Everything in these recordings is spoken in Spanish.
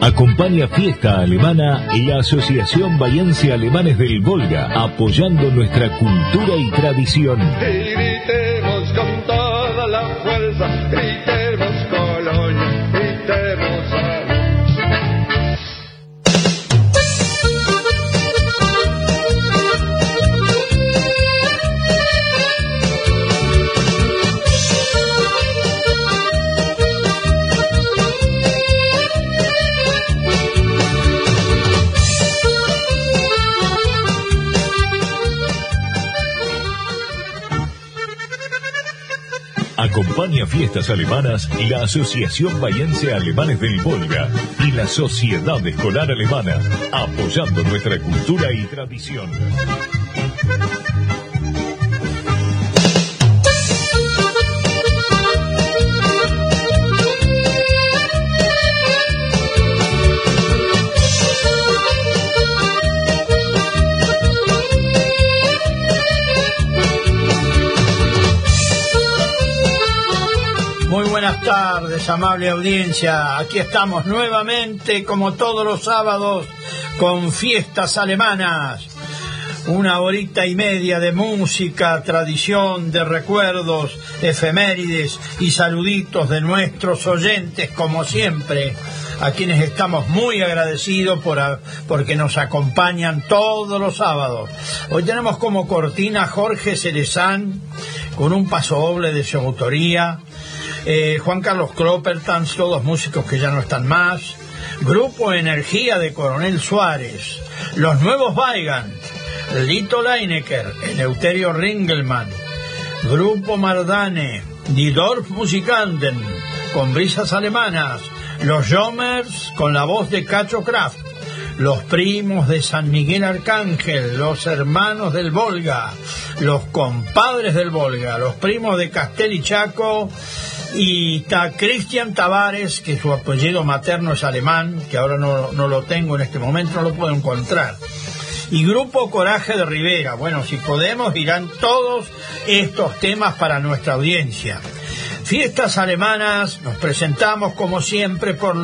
Acompaña Fiesta Alemana y la Asociación Bahiense Alemanes del Volga, apoyando nuestra cultura y tradición. Fiestas alemanas la Asociación Bahiense Alemanes del Volga y la Sociedad Escolar Alemana, apoyando nuestra cultura y tradición. Amable audiencia. Aquí estamos nuevamente, como todos los sábados, con fiestas alemanas. Una horita y media de música, tradición, de recuerdos, efemérides y saluditos de nuestros oyentes, como siempre, a quienes estamos muy agradecidos por, a- porque nos acompañan todos los sábados. Hoy tenemos como cortina Jorge Cerezán, con un paso doble de su autoría. Eh, Juan Carlos Kloppertans, todos músicos que ya no están más. Grupo Energía de Coronel Suárez. Los Nuevos Weigand. Lito Leinecker, Eleuterio Ringelmann. Grupo Mardane. Die Dorf Musikanten. Con brisas alemanas. Los Jomers con la voz de Cacho Kraft. Los primos de San Miguel Arcángel, los hermanos del Volga, los compadres del Volga, los primos de Castel y Chaco, y está Cristian Tavares, que su apellido materno es alemán, que ahora no, no lo tengo en este momento, no lo puedo encontrar. Y Grupo Coraje de Rivera. Bueno, si podemos, irán todos estos temas para nuestra audiencia. Fiestas alemanas, nos presentamos como siempre por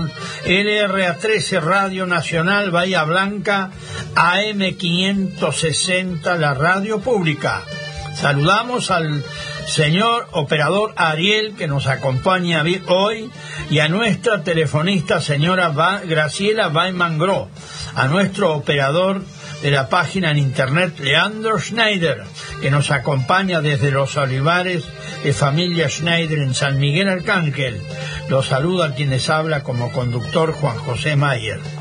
LRA13 Radio Nacional Bahía Blanca, AM560, la radio pública. Saludamos al señor operador Ariel que nos acompaña hoy y a nuestra telefonista señora Graciela Weimangro, a nuestro operador de la página en internet Leandro Schneider, que nos acompaña desde los olivares de familia Schneider en San Miguel Arcángel. Los saluda quien les habla como conductor Juan José Mayer.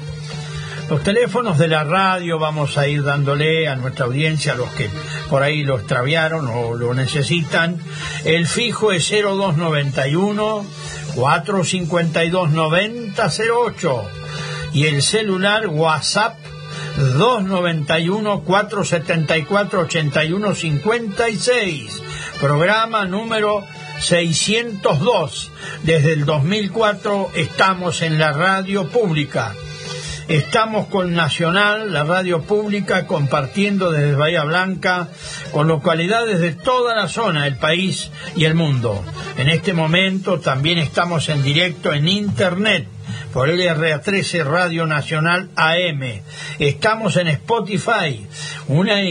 Los teléfonos de la radio vamos a ir dándole a nuestra audiencia, a los que por ahí lo extraviaron o lo necesitan. El fijo es 0291 452 9008 y el celular WhatsApp 291 474 8156. Programa número 602. Desde el 2004 estamos en la radio pública. Estamos con Nacional, la radio pública, compartiendo desde Bahía Blanca con localidades de toda la zona, el país y el mundo. En este momento también estamos en directo en Internet por LRA13 Radio Nacional AM. Estamos en Spotify, una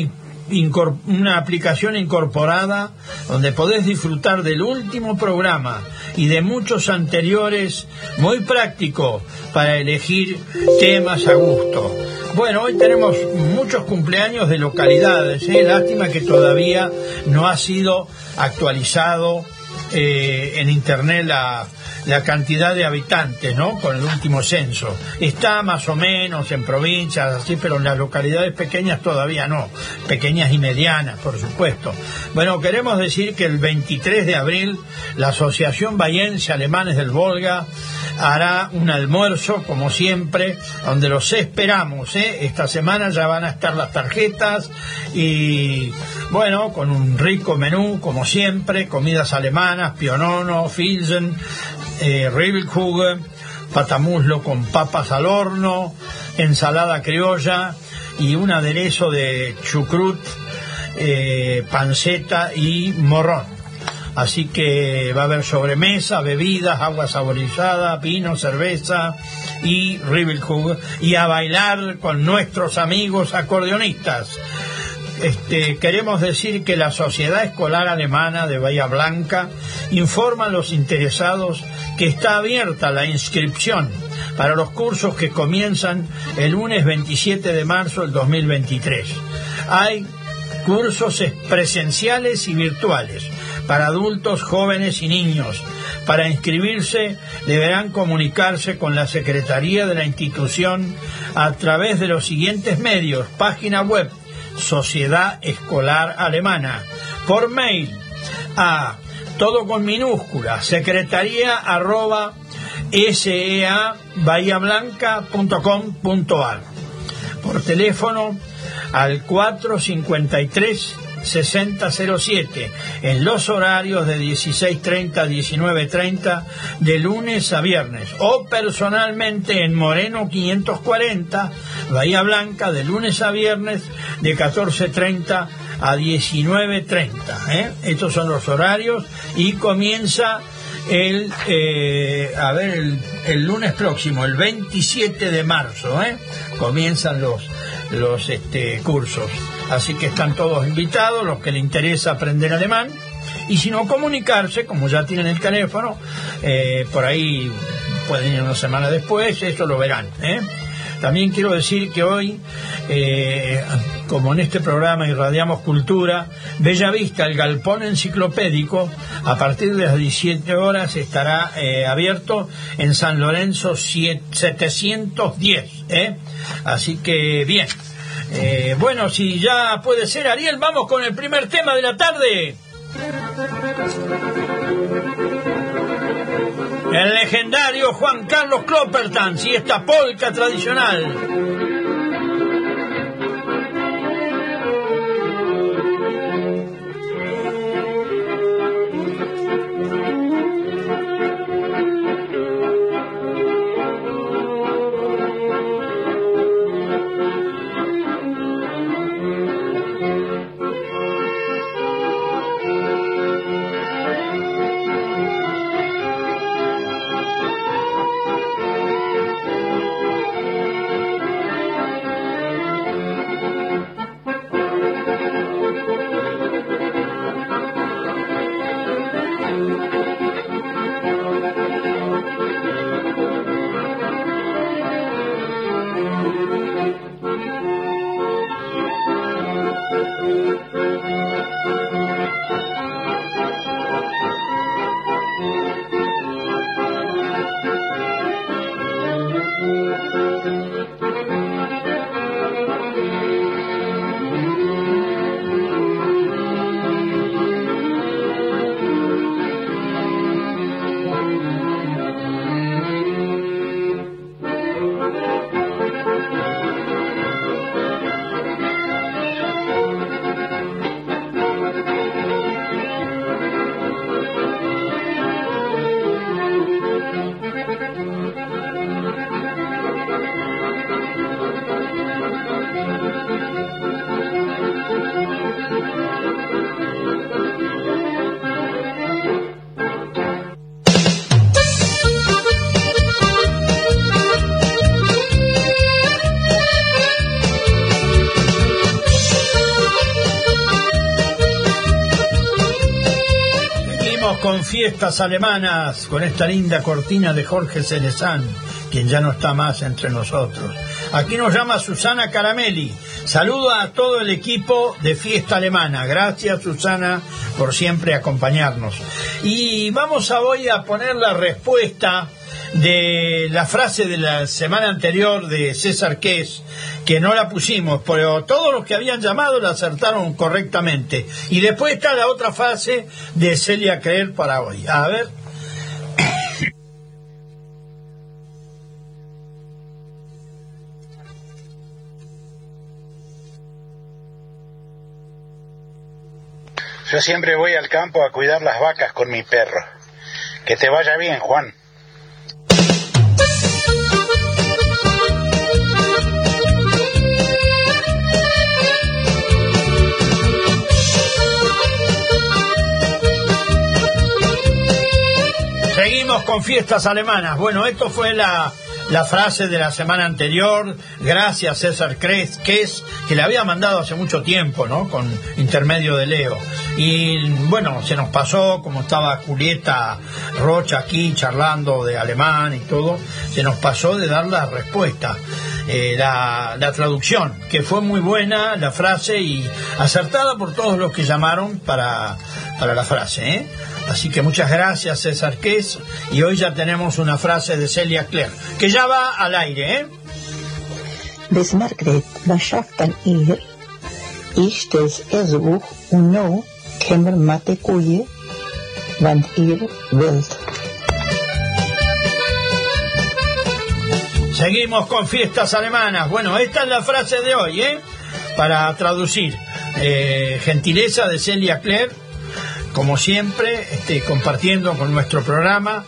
una aplicación incorporada donde podés disfrutar del último programa y de muchos anteriores, muy práctico para elegir temas a gusto. Bueno, hoy tenemos muchos cumpleaños de localidades, ¿eh? lástima que todavía no ha sido actualizado eh, en internet la, la cantidad de habitantes, ¿no? Con el último censo. Está más o menos en provincias, así, pero en las localidades pequeñas todavía no. Pequeñas y medianas, por supuesto. Bueno, queremos decir que el 23 de abril la Asociación Bahiense Alemanes del Volga hará un almuerzo, como siempre, donde los esperamos, ¿eh? Esta semana ya van a estar las tarjetas y, bueno, con un rico menú, como siempre, comidas alemanas, pionono, filsen, eh, Ribbelkuchen, patamuslo con papas al horno, ensalada criolla y un aderezo de chucrut, eh, panceta y morrón. Así que va a haber sobremesa, bebidas, agua saborizada, vino, cerveza y Ribbelhug y a bailar con nuestros amigos acordeonistas. Este, queremos decir que la Sociedad Escolar Alemana de Bahía Blanca informa a los interesados que está abierta la inscripción para los cursos que comienzan el lunes 27 de marzo del 2023. Hay cursos presenciales y virtuales para adultos, jóvenes y niños. Para inscribirse deberán comunicarse con la Secretaría de la institución a través de los siguientes medios, página web Sociedad Escolar Alemana, por mail a todo con minúscula, secretaría arroba seabahíablanca.com.ar por teléfono al 453 6007 en los horarios de 16.30 a 19.30 de lunes a viernes. O personalmente en Moreno 540 Bahía Blanca de lunes a viernes de 14.30 a 19.30 ¿eh? estos son los horarios y comienza el eh, a ver el, lunes próximo el 27 de marzo ¿eh? comienzan los los este, cursos Así que están todos invitados, los que les interesa aprender alemán. Y si no, comunicarse, como ya tienen el teléfono, eh, por ahí pueden ir una semana después, eso lo verán. ¿eh? También quiero decir que hoy, eh, como en este programa irradiamos cultura, Bella Vista, el galpón enciclopédico, a partir de las 17 horas estará abierto en San Lorenzo 710. Así que bien. Eh, bueno, si ya puede ser, Ariel, vamos con el primer tema de la tarde. El legendario Juan Carlos Cloppertans y esta polca tradicional. Fiestas alemanas con esta linda cortina de Jorge Celezán, quien ya no está más entre nosotros. Aquí nos llama Susana Caramelli. Saluda a todo el equipo de Fiesta Alemana. Gracias Susana por siempre acompañarnos. Y vamos a hoy a poner la respuesta de la frase de la semana anterior de César Ques, que no la pusimos, pero todos los que habían llamado la acertaron correctamente. Y después está la otra frase de Celia Creer para hoy. A ver. Yo siempre voy al campo a cuidar las vacas con mi perro. Que te vaya bien, Juan. Seguimos con fiestas alemanas. Bueno, esto fue la, la frase de la semana anterior. Gracias César Kres, que le había mandado hace mucho tiempo, ¿no? Con intermedio de Leo. Y bueno, se nos pasó, como estaba Julieta Rocha aquí charlando de alemán y todo, se nos pasó de dar la respuesta. Eh, la, la, traducción, que fue muy buena la frase y acertada por todos los que llamaron para, para la frase. ¿eh? Así que muchas gracias César Ques y hoy ya tenemos una frase de Celia Claire, que ya va al aire. ¿eh? Des Margret, ihr? Ich des und no kämmer mate kuye, wann ihr. Seguimos con fiestas alemanas. Bueno, esta es la frase de hoy, ¿eh? Para traducir. Eh, gentileza de Celia Claire como siempre, este, compartiendo con nuestro programa.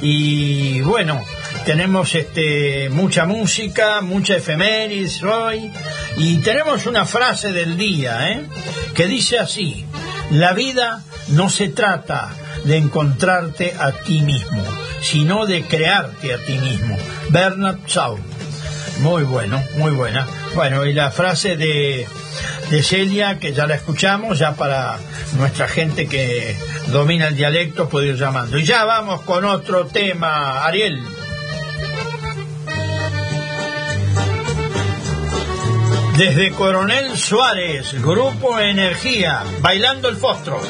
Y bueno, tenemos este, mucha música, mucha efemérides hoy. Y tenemos una frase del día, ¿eh? que dice así, la vida no se trata de encontrarte a ti mismo, sino de crearte a ti mismo. Bernard Shaw. Muy bueno, muy buena. Bueno, y la frase de de Celia, que ya la escuchamos, ya para nuestra gente que domina el dialecto puede ir llamando. Y ya vamos con otro tema, Ariel. Desde Coronel Suárez, Grupo Energía, bailando el fostro.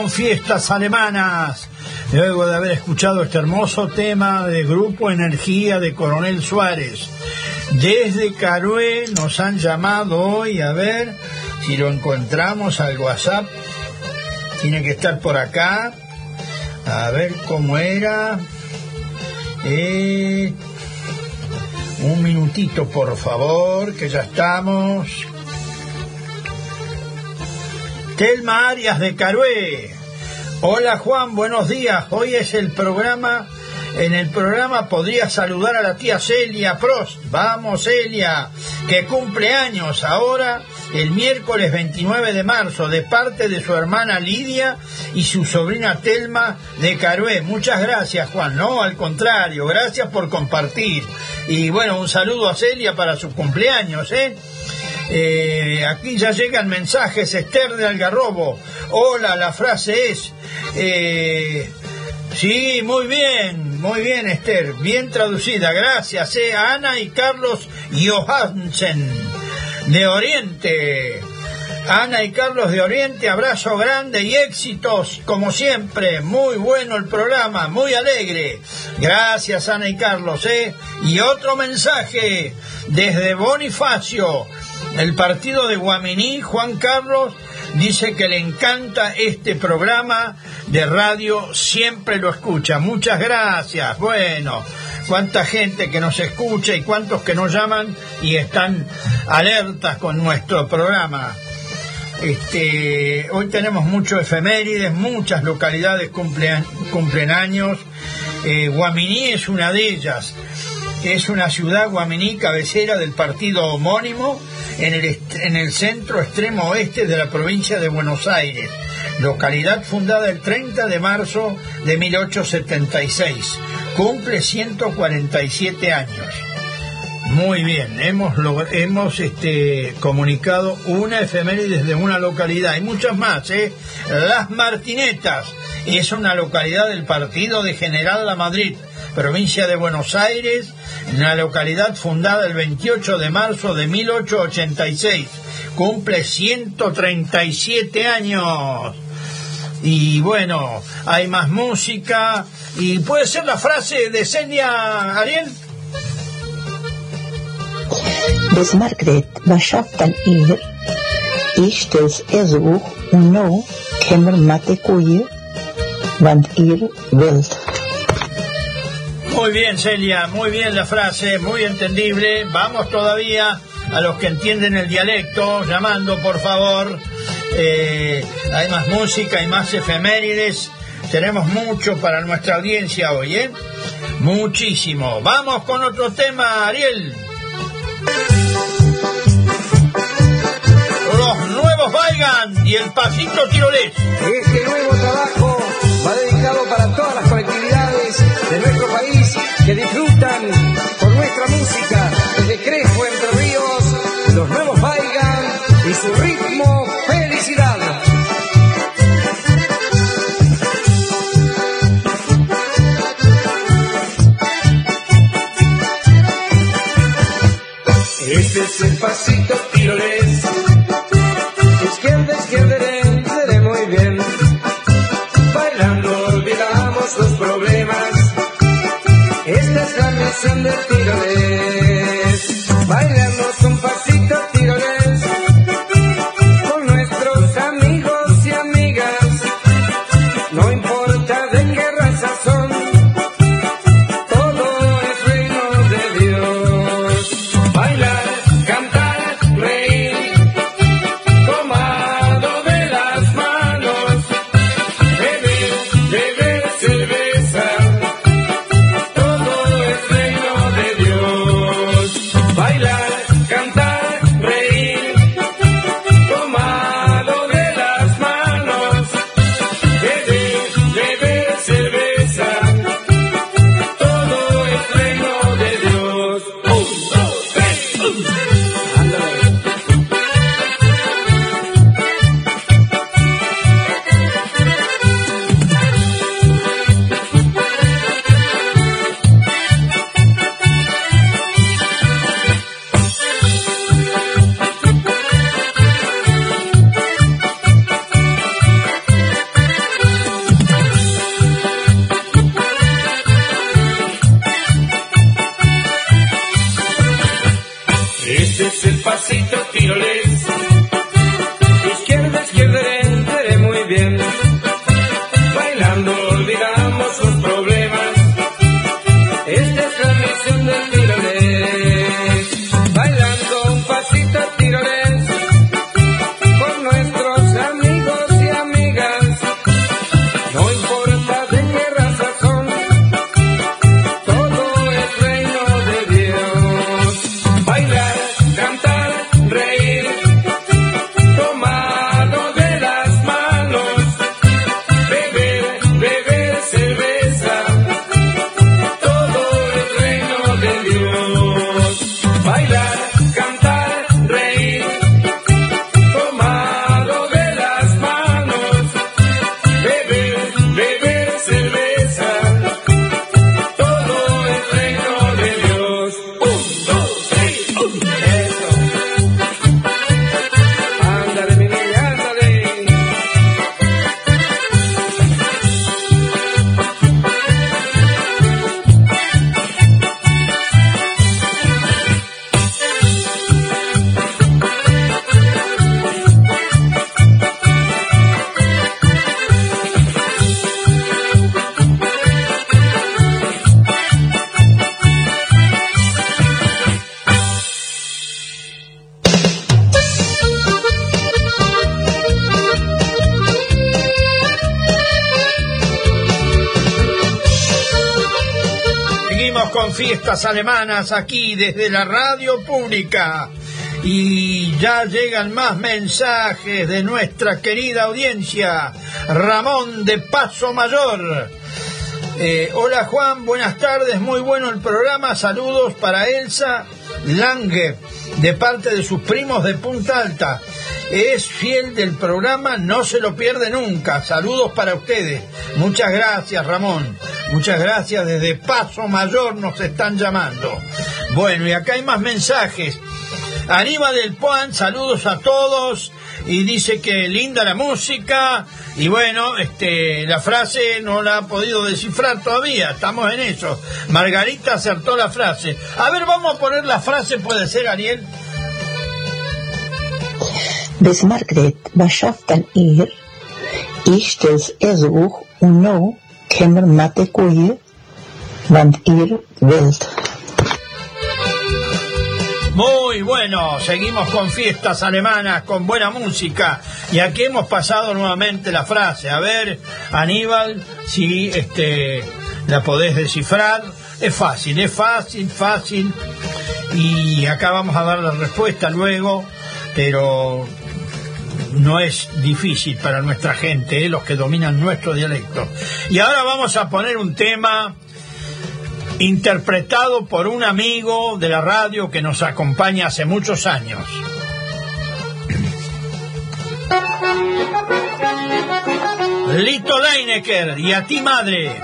Con fiestas alemanas. Luego de haber escuchado este hermoso tema de Grupo Energía de Coronel Suárez. Desde Carué nos han llamado hoy, a ver si lo encontramos al WhatsApp. Tiene que estar por acá. A ver cómo era. Eh, un minutito, por favor, que ya estamos. Telma Arias de Carué. Hola Juan, buenos días. Hoy es el programa. En el programa podría saludar a la tía Celia Prost. Vamos Celia, que cumple años ahora el miércoles 29 de marzo de parte de su hermana Lidia y su sobrina Telma de Carué. Muchas gracias Juan. No, al contrario, gracias por compartir. Y bueno, un saludo a Celia para su cumpleaños, ¿eh? Eh, aquí ya llegan mensajes, Esther de Algarrobo. Hola, la frase es... Eh, sí, muy bien, muy bien Esther, bien traducida, gracias. Eh, Ana y Carlos Johansen de Oriente. Ana y Carlos de Oriente, abrazo grande y éxitos, como siempre. Muy bueno el programa, muy alegre. Gracias, Ana y Carlos. ¿eh? Y otro mensaje desde Bonifacio, el partido de Guaminí, Juan Carlos dice que le encanta este programa de radio, siempre lo escucha. Muchas gracias. Bueno, cuánta gente que nos escucha y cuántos que nos llaman y están alertas con nuestro programa. Este, hoy tenemos muchos efemérides, muchas localidades cumplen, cumplen años. Eh, Guaminí es una de ellas. Es una ciudad guaminí cabecera del partido homónimo en el, en el centro extremo oeste de la provincia de Buenos Aires, localidad fundada el 30 de marzo de 1876. Cumple 147 años. Muy bien, hemos, hemos este, comunicado una efeméride de una localidad. Hay muchas más, ¿eh? Las Martinetas es una localidad del partido de General La Madrid, provincia de Buenos Aires, una localidad fundada el 28 de marzo de 1886. Cumple 137 años. Y bueno, hay más música. ¿Y puede ser la frase de Celia Ariel? Des Margret, dan ihr? Ich stel's ersuch no, kemmer mate koeie, want ihr wilt. Muy bien, Celia, muy bien la frase, muy entendible. Vamos todavía a los que entienden el dialecto, llamando por favor. Eh, hay más música, hay más efemérides. Tenemos mucho para nuestra audiencia hoy, ¿eh? Muchísimo. Vamos con otro tema, Ariel. Los nuevos Vaigan y el pasito tirolés. Este nuevo trabajo va dedicado para todas las colectividades de nuestro país que disfrutan por nuestra música desde Crespo, Entre Ríos, los nuevos Vaigan y su ritmo Felicidad. Este es el pasito tirolés. Esta es la misión alemanas aquí desde la radio pública. Y ya llegan más mensajes de nuestra querida audiencia. Ramón de Paso Mayor. Eh, hola Juan, buenas tardes, muy bueno el programa. Saludos para Elsa Lange, de parte de sus primos de Punta Alta. Es fiel del programa, no se lo pierde nunca. Saludos para ustedes. Muchas gracias, Ramón. Muchas gracias. Desde Paso Mayor nos están llamando. Bueno, y acá hay más mensajes. Aníbal del Puan, saludos a todos. Y dice que linda la música. Y bueno, este, la frase no la ha podido descifrar todavía. Estamos en eso. Margarita acertó la frase. A ver, vamos a poner la frase, puede ser, Ariel. Margret, dann ihr? Ich no koeie, want ihr wilt. Muy bueno, seguimos con fiestas alemanas, con buena música. Y aquí hemos pasado nuevamente la frase. A ver, Aníbal, si este, la podés descifrar. Es fácil, es fácil, fácil. Y acá vamos a dar la respuesta luego, pero no es difícil para nuestra gente, ¿eh? los que dominan nuestro dialecto. Y ahora vamos a poner un tema interpretado por un amigo de la radio que nos acompaña hace muchos años. Lito Leinecker y a ti madre.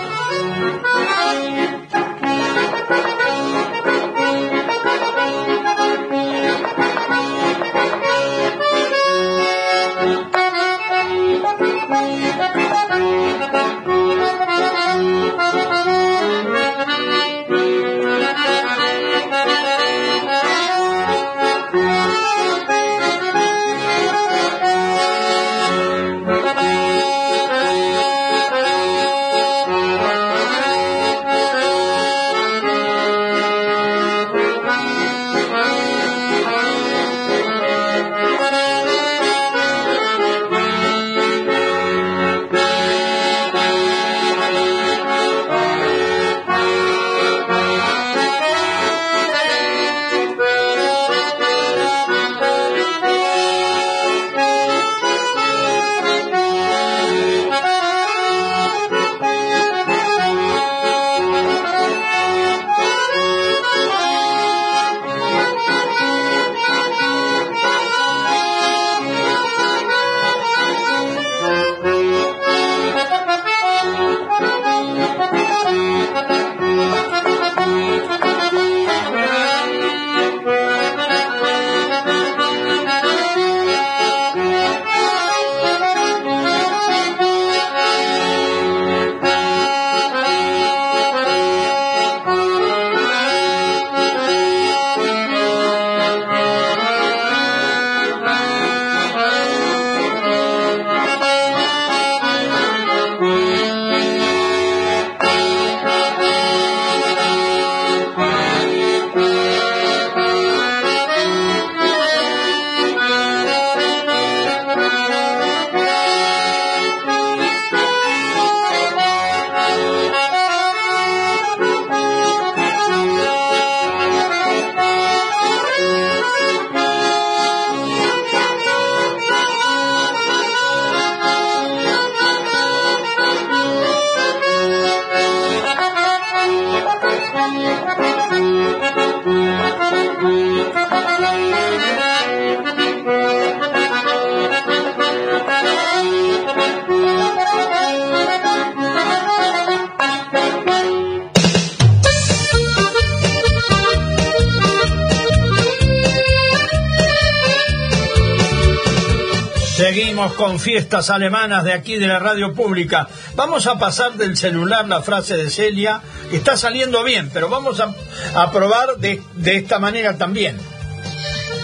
Con fiestas alemanas de aquí de la radio pública. Vamos a pasar del celular la frase de Celia, que está saliendo bien, pero vamos a, a probar de, de esta manera también.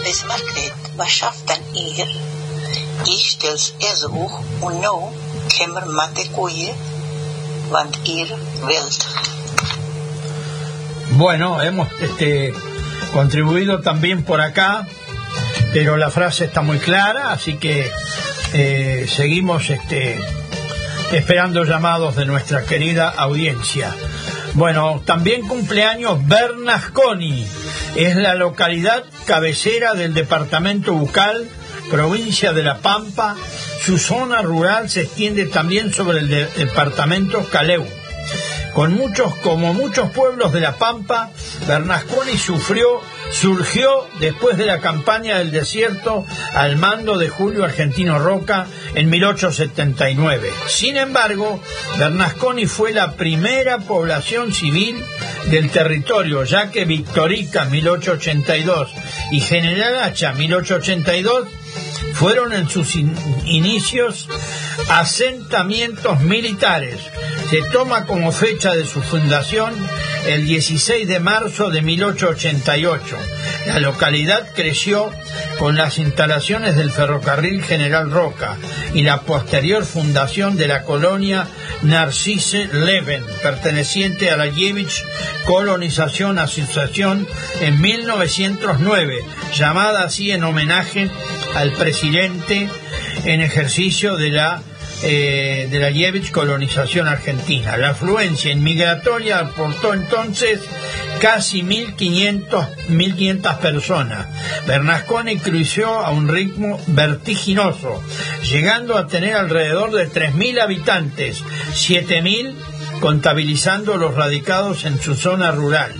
Bis Margret, wat schaft dan ihr? Ich stels erzoog und no kemmer mate koeien, want ihr wilt. Bueno, hemos este, contribuido también por acá, pero la frase está muy clara, así que eh, seguimos este, esperando llamados de nuestra querida audiencia. Bueno, también cumpleaños Bernasconi, es la localidad cabecera del departamento Bucal, provincia de La Pampa. Su zona rural se extiende también sobre el de- departamento Caleu. Con muchos, como muchos pueblos de La Pampa, Bernasconi sufrió, surgió después de la campaña del desierto al mando de Julio Argentino Roca en 1879. Sin embargo, Bernasconi fue la primera población civil del territorio, ya que Victorica 1882 y General Hacha 1882 fueron en sus in- inicios asentamientos militares. Se toma como fecha de su fundación el 16 de marzo de 1888. La localidad creció con las instalaciones del ferrocarril General Roca y la posterior fundación de la colonia Narcisse Leven, perteneciente a la Yevich Colonización Asociación en 1909, llamada así en homenaje al presidente en ejercicio de la eh, de la Yevich colonización argentina. La afluencia inmigratoria aportó entonces casi 1.500 1.500 personas. Bernasconi creció a un ritmo vertiginoso, llegando a tener alrededor de 3.000 habitantes, 7.000 contabilizando los radicados en su zona rural.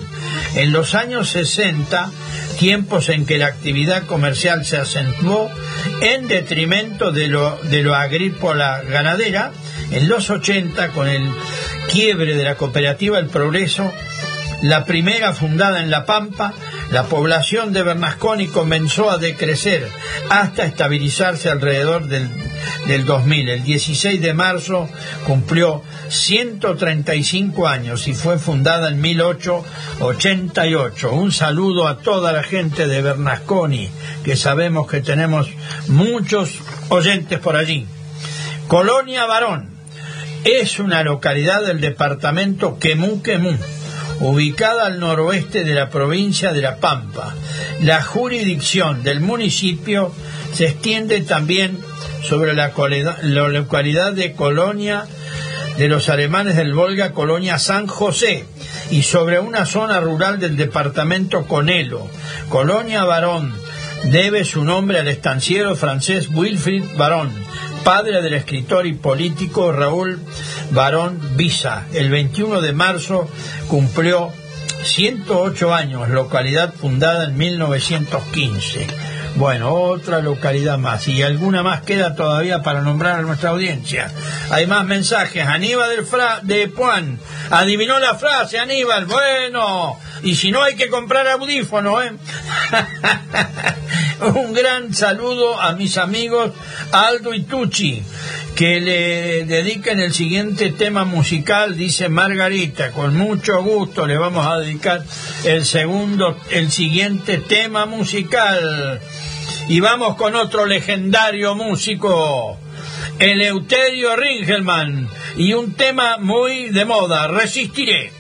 En los años 60, tiempos en que la actividad comercial se acentuó en detrimento de lo, de lo agrícola ganadera, en los 80, con el quiebre de la cooperativa El Progreso, la primera fundada en La Pampa, la población de Bernasconi comenzó a decrecer hasta estabilizarse alrededor del, del 2000. El 16 de marzo cumplió 135 años y fue fundada en 1888. Un saludo a toda la gente de Bernasconi, que sabemos que tenemos muchos oyentes por allí. Colonia Varón es una localidad del departamento Quemú Quemú ubicada al noroeste de la provincia de La Pampa. La jurisdicción del municipio se extiende también sobre la, localidad de Colonia de los alemanes del Volga, Colonia San José, y sobre una zona rural del departamento Conelo. Colonia Barón debe su nombre al estanciero francés Wilfrid Barón, padre del escritor y político Raúl Barón Visa. El 21 de marzo cumplió 108 años, localidad fundada en 1915. Bueno, otra localidad más. Y alguna más queda todavía para nombrar a nuestra audiencia. Hay más mensajes. Aníbal del Fra de Puan. Adivinó la frase, Aníbal. Bueno. Y si no hay que comprar audífono, ¿eh? Un gran saludo a mis amigos Aldo y Tucci, que le dediquen el siguiente tema musical, dice Margarita. Con mucho gusto le vamos a dedicar el segundo, el siguiente tema musical. Y vamos con otro legendario músico, Eleuterio Ringelmann, y un tema muy de moda. Resistiré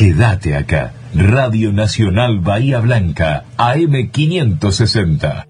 Quédate acá. Radio Nacional Bahía Blanca, AM560.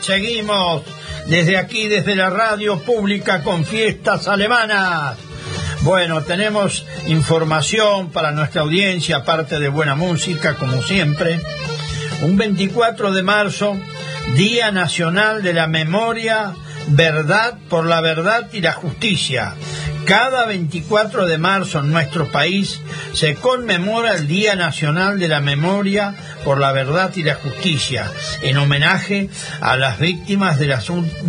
Seguimos desde aquí, desde la radio pública con fiestas alemanas. Bueno, tenemos información para nuestra audiencia, aparte de buena música, como siempre. Un 24 de marzo, Día Nacional de la Memoria, Verdad por la Verdad y la Justicia. Cada 24 de marzo en nuestro país se conmemora el Día Nacional de la Memoria por la Verdad y la Justicia, en homenaje a las víctimas de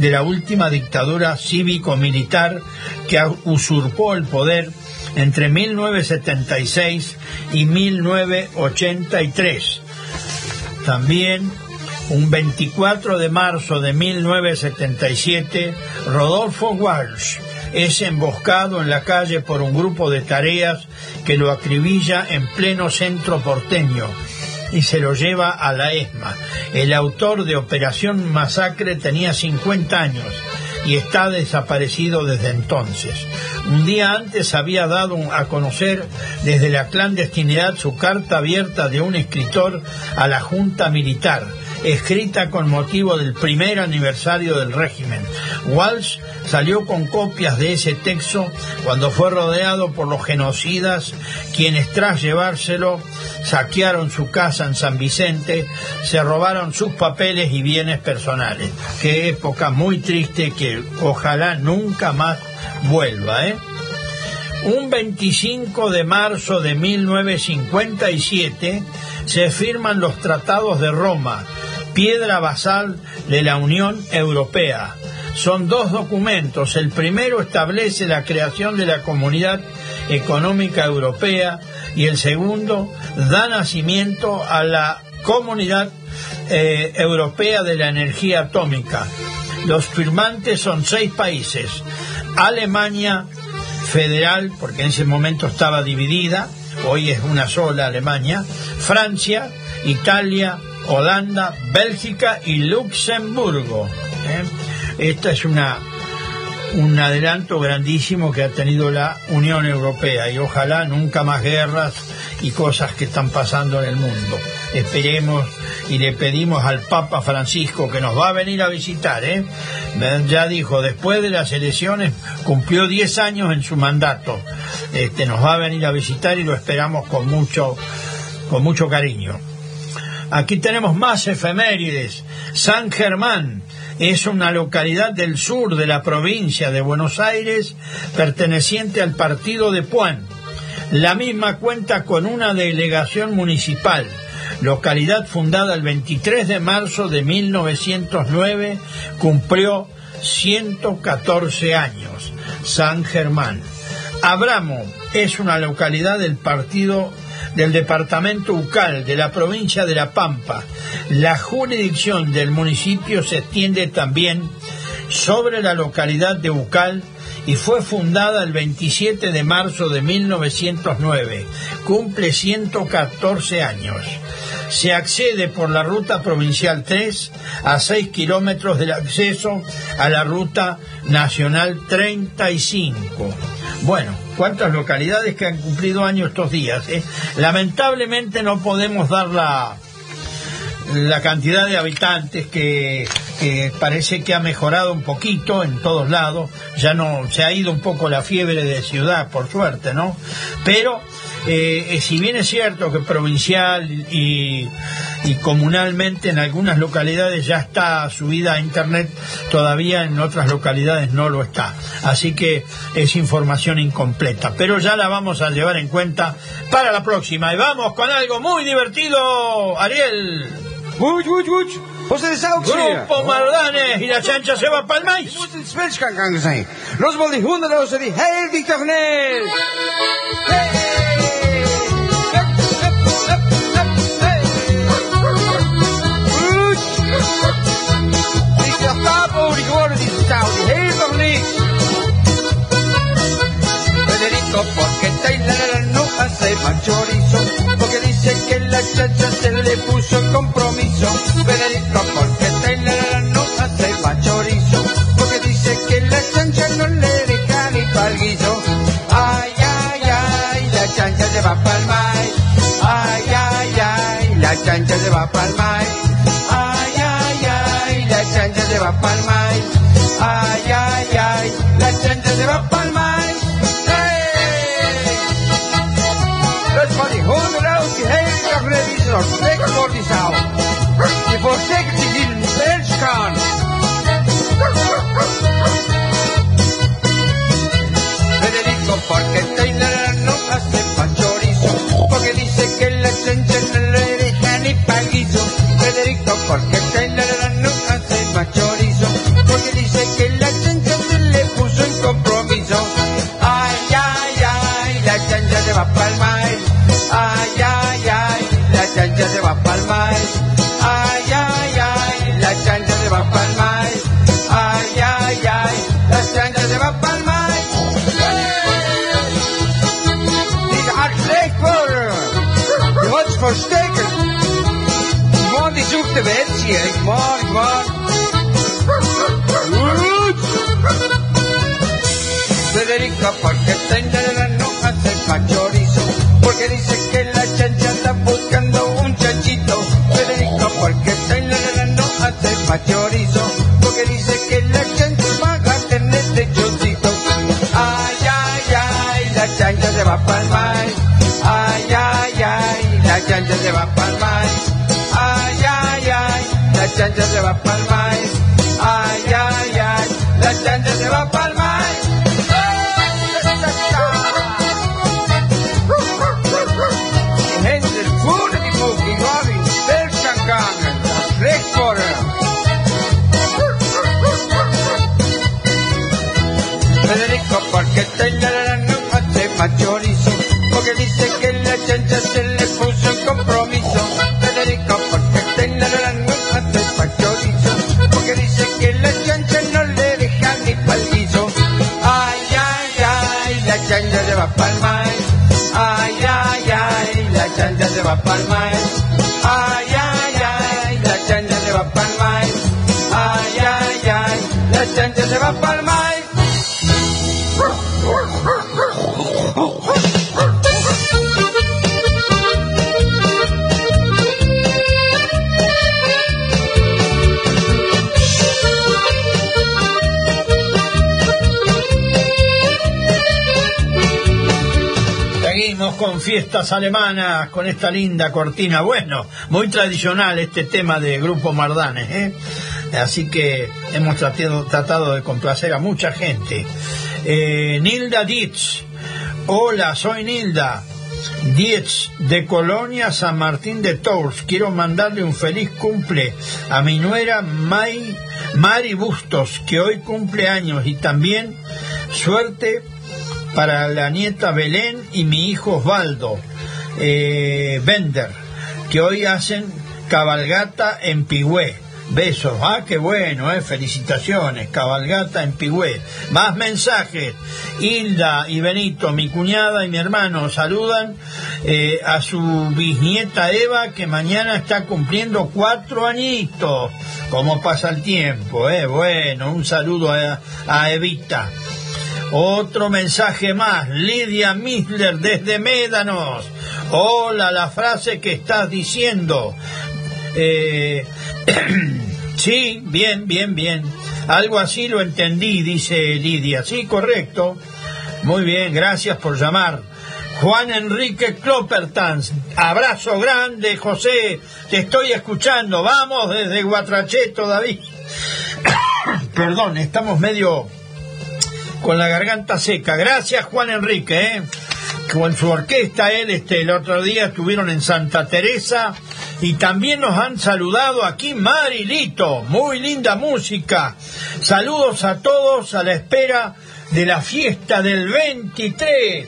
la, última dictadura cívico-militar que usurpó el poder entre 1976 y 1983. También un 24 de marzo de 1977, Rodolfo Walsh es emboscado en la calle por un grupo de tareas que lo acribilla en pleno centro porteño y se lo lleva a la ESMA. El autor de Operación Masacre tenía 50 años y está desaparecido desde entonces. Un día antes había dado a conocer desde la clandestinidad su carta abierta de un escritor a la Junta Militar, escrita con motivo del primer aniversario del régimen. Walsh salió con copias de ese texto cuando fue rodeado por los genocidas, quienes tras llevárselo saquearon su casa en San Vicente, se robaron sus papeles y bienes personales. Qué época muy triste que ojalá nunca más vuelva, ¿eh? Un 25 de marzo de 1957 se firman los tratados de Roma, piedra basal de la Unión Europea. Son dos documentos. El primero establece la creación de la Comunidad Económica Europea y el segundo da nacimiento a la Comunidad eh, Europea de la Energía Atómica. Los firmantes son seis países. Alemania federal, porque en ese momento estaba dividida, hoy es una sola Alemania, Francia, Italia, Holanda, Bélgica y Luxemburgo. ¿eh? Esta es una un adelanto grandísimo que ha tenido la Unión Europea y ojalá nunca más guerras y cosas que están pasando en el mundo. Esperemos y le pedimos al Papa Francisco que nos va a venir a visitar, ¿eh? Ya dijo, después de las elecciones cumplió 10 años en su mandato. Este nos va a venir a visitar y lo esperamos con mucho con mucho cariño. Aquí tenemos más efemérides. San Germán es una localidad del sur de la provincia de Buenos Aires perteneciente al partido de Puan. La misma cuenta con una delegación municipal, localidad fundada el 23 de marzo de 1909, cumplió 114 años. San Germán. Abramo es una localidad del partido del departamento Ucal de la provincia de La Pampa. La jurisdicción del municipio se extiende también sobre la localidad de Ucal y fue fundada el 27 de marzo de 1909. Cumple 114 años. Se accede por la ruta provincial 3 a 6 kilómetros del acceso a la ruta nacional 35. Bueno, cuántas localidades que han cumplido años estos días. eh? Lamentablemente no podemos dar la, la cantidad de habitantes que, que parece que ha mejorado un poquito en todos lados. Ya no se ha ido un poco la fiebre de ciudad, por suerte, ¿no? Pero eh, eh, si bien es cierto que provincial y, y comunalmente en algunas localidades ya está subida a internet, todavía en otras localidades no lo está. Así que es información incompleta. Pero ya la vamos a llevar en cuenta para la próxima. Y vamos con algo muy divertido, Ariel. Ook zeer? Grupo Mardanes y la chancha se va para el maíz. Los wel die hondenrozen die heel Federico, porque Taylor no hace más chorizo, porque dice que la chacha se le puso en compromiso. Federico, porque Taylor no hace más chorizo, porque dice que la chancha no le deja ni pa'l guiso. Ay, ay, ay, la chancha se va pa'l maíz. Ay, ay, ay, la chancha se va pa'l. Federico, porque Taylor Con fiestas alemanas, con esta linda cortina. Bueno, muy tradicional este tema de Grupo Mardanes, ¿eh? Así que hemos tratado, tratado de complacer a mucha gente. Eh, Nilda Dietz. Hola, soy Nilda. Dietz de Colonia San Martín de Tours. Quiero mandarle un feliz cumple a mi nuera May, Mari Bustos, que hoy cumple años, y también suerte para la nieta Belén y mi hijo Osvaldo eh, Bender, que hoy hacen cabalgata en Pigüé. Besos, ah, qué bueno, eh, felicitaciones, cabalgata en Pigüé. Más mensajes. Hilda y Benito, mi cuñada y mi hermano, saludan eh, a su bisnieta Eva, que mañana está cumpliendo cuatro añitos. ¿Cómo pasa el tiempo? Eh? Bueno, un saludo a, a Evita. Otro mensaje más, Lidia Misler desde Médanos. Hola, la frase que estás diciendo. Eh, sí, bien, bien, bien. Algo así lo entendí, dice Lidia. Sí, correcto. Muy bien, gracias por llamar. Juan Enrique Cloppertans, abrazo grande, José, te estoy escuchando. Vamos desde Guatracheto, David. Perdón, estamos medio con la garganta seca. Gracias, Juan Enrique, ¿eh? con su orquesta, él este, el otro día estuvieron en Santa Teresa y también nos han saludado aquí Marilito, muy linda música. Saludos a todos a la espera de la fiesta del 23.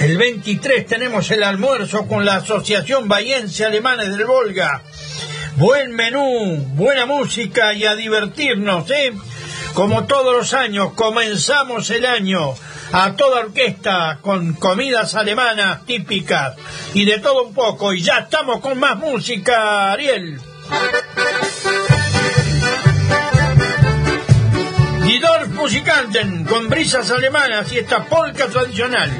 El 23 tenemos el almuerzo con la Asociación Bahiense Alemanes del Volga. Buen menú, buena música y a divertirnos, ¿eh? Como todos los años, comenzamos el año a toda orquesta con comidas alemanas típicas y de todo un poco. Y ya estamos con más música, Ariel. Dos Musikanten con brisas alemanas y esta polka tradicional.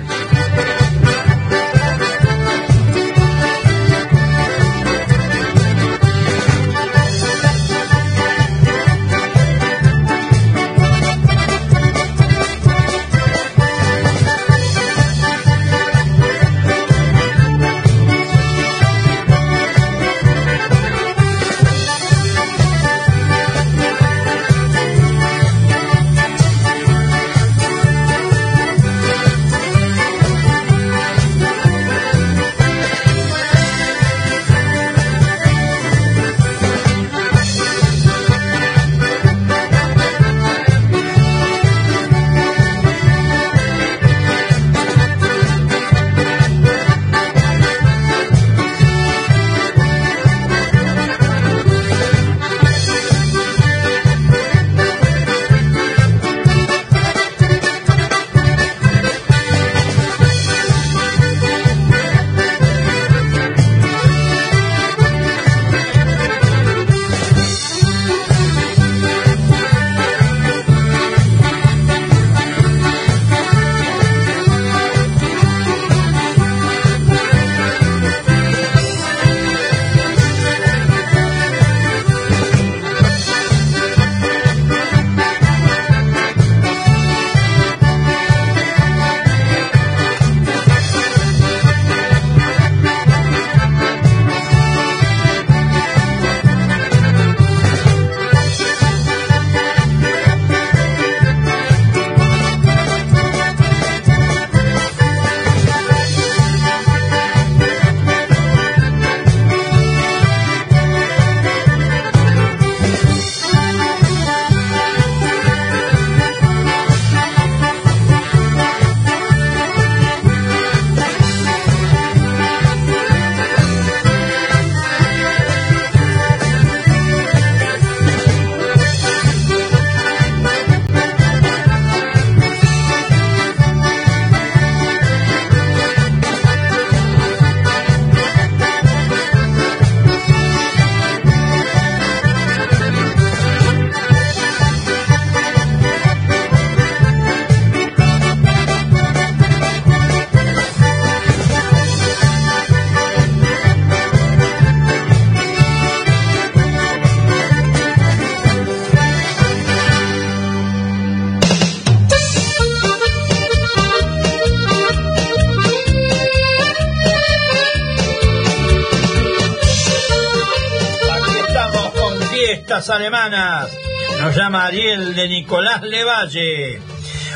Alemanas. Nos llama Ariel de Nicolás Levalle.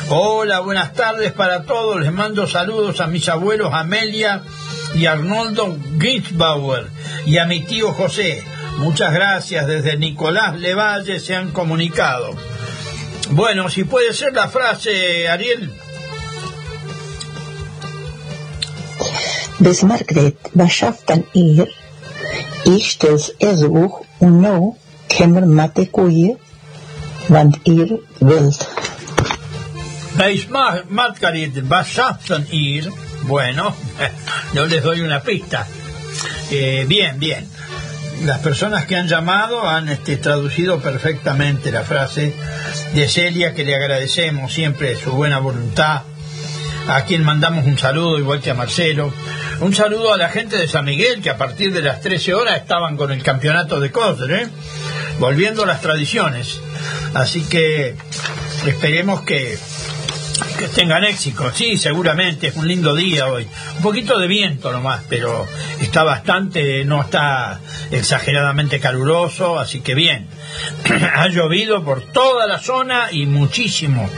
Hola, buenas tardes para todos. Les mando saludos a mis abuelos Amelia y Arnoldo Ginsbauer y a mi tío José. Muchas gracias. Desde Nicolás Levalle se han comunicado. Bueno, si puede ser la frase, Ariel. Bis Margret, ihr? Ich Ersuch und no Kemmer mate koeien, want ihr. Veis Margaret ir, bueno, no les doy una pista. Eh, bien, bien. las personas que han llamado han este, traducido perfectamente la frase de Celia, que le agradecemos siempre su buena voluntad, a quien mandamos un saludo, igual que a Marcelo. Un saludo a la gente de San Miguel, que a partir de las 13 horas estaban con el campeonato de Cosre, ¿eh? Volviendo a las tradiciones. Así que esperemos que, que tengan éxito. Sí, seguramente es un lindo día hoy. Un poquito de viento nomás, pero está bastante, no está exageradamente caluroso, así que bien. ha llovido por toda la zona y muchísimo.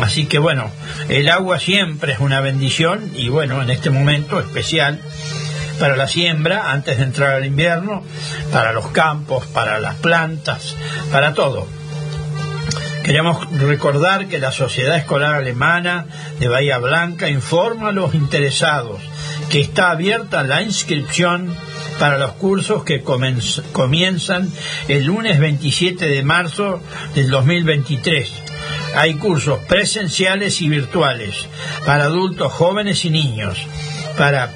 Así que bueno, el agua siempre es una bendición y bueno, en este momento especial para la siembra antes de entrar al invierno, para los campos, para las plantas, para todo. Queremos recordar que la Sociedad Escolar Alemana de Bahía Blanca informa a los interesados que está abierta la inscripción para los cursos que comienzan el lunes 27 de marzo del 2023. Hay cursos presenciales y virtuales para adultos jóvenes y niños. Para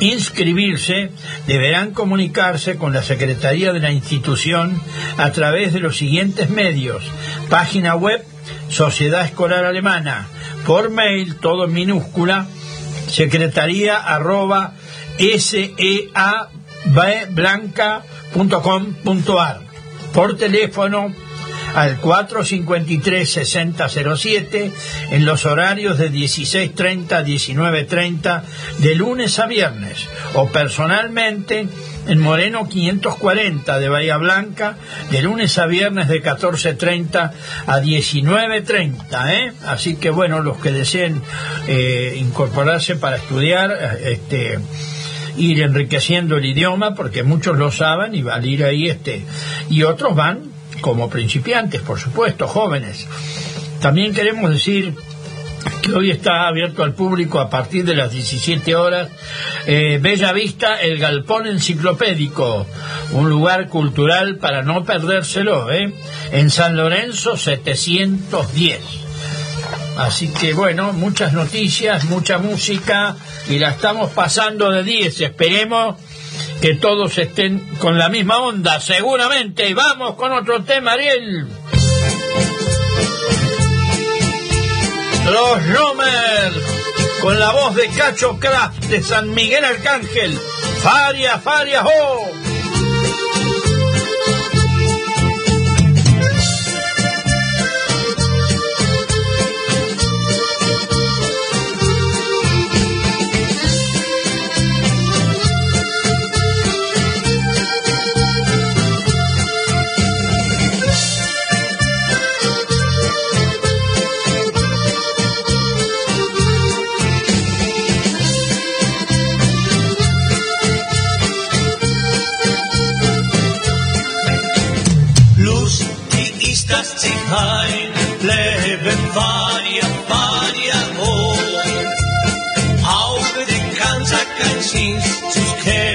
inscribirse deberán comunicarse con la Secretaría de la institución a través de los siguientes medios. Página web Sociedad Escolar Alemana. Por mail, todo en minúscula, secretaría arroba seablanca.com.ar. Por teléfono al 453-6007 en los horarios de 16.30 a 19.30 de lunes a viernes o personalmente en Moreno 540 de Bahía Blanca de lunes a viernes de 14.30 a 19.30. ¿eh? Así que bueno, los que deseen eh, incorporarse para estudiar, este ir enriqueciendo el idioma porque muchos lo saben y van a ir ahí este y otros van como principiantes, por supuesto, jóvenes. También queremos decir que hoy está abierto al público a partir de las 17 horas eh, Bella Vista, el Galpón Enciclopédico, un lugar cultural para no perdérselo, ¿eh? en San Lorenzo 710. Así que bueno, muchas noticias, mucha música y la estamos pasando de 10. Esperemos que todos estén con la misma onda, seguramente. Y vamos con otro tema, Ariel. Los Romers, con la voz de Cacho Kraft de San Miguel Arcángel. Faria, Faria, ho. sein Leben war ihr, war ihr wohl. Augen, kein Dienst zu kennen.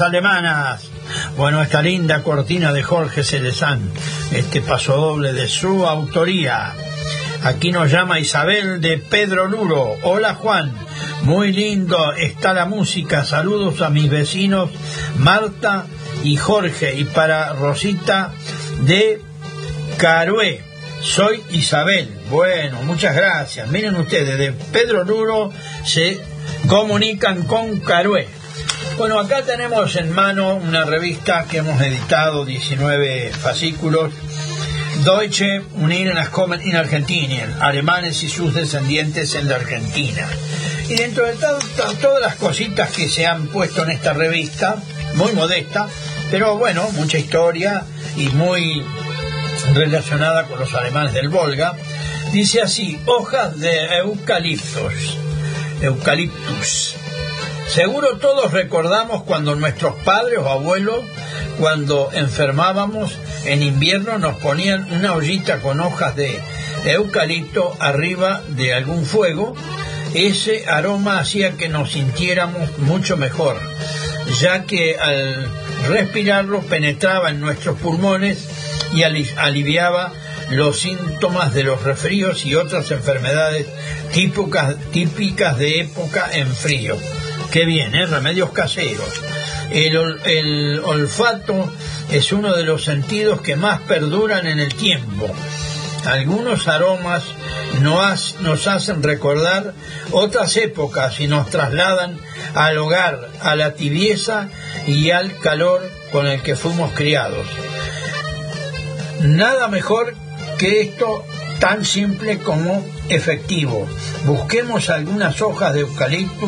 Alemanas. Bueno, esta linda cortina de Jorge Celezán, este paso doble de su autoría. Aquí nos llama Isabel de Pedro Luro. Hola Juan, muy lindo está la música. Saludos a mis vecinos Marta y Jorge y para Rosita de Carué. Soy Isabel. Bueno, muchas gracias. Miren ustedes, de Pedro Luro se comunican con Carué. Bueno, acá tenemos en mano una revista que hemos editado, 19 fascículos. Deutsche Union Kommen in Argentinien, alemanes y sus descendientes en la Argentina. Y dentro de todas las cositas que se han puesto en esta revista, muy modesta, pero bueno, mucha historia y muy relacionada con los alemanes del Volga, dice así, hojas de eucaliptos, eucaliptus. Seguro todos recordamos cuando nuestros padres o abuelos, cuando enfermábamos en invierno, nos ponían una ollita con hojas de eucalipto arriba de algún fuego. Ese aroma hacía que nos sintiéramos mucho mejor, ya que al respirarlo penetraba en nuestros pulmones y aliviaba los síntomas de los resfríos y otras enfermedades típicas, típicas de época en frío. Qué bien. Remedios caseros. El, olfato es uno de los sentidos que más perduran en el tiempo. Algunos aromas nos hacen recordar otras épocas y nos trasladan al hogar, a la tibieza y al calor con el que fuimos criados. Nada mejor que esto tan simple como efectivo. Busquemos algunas hojas de eucalipto,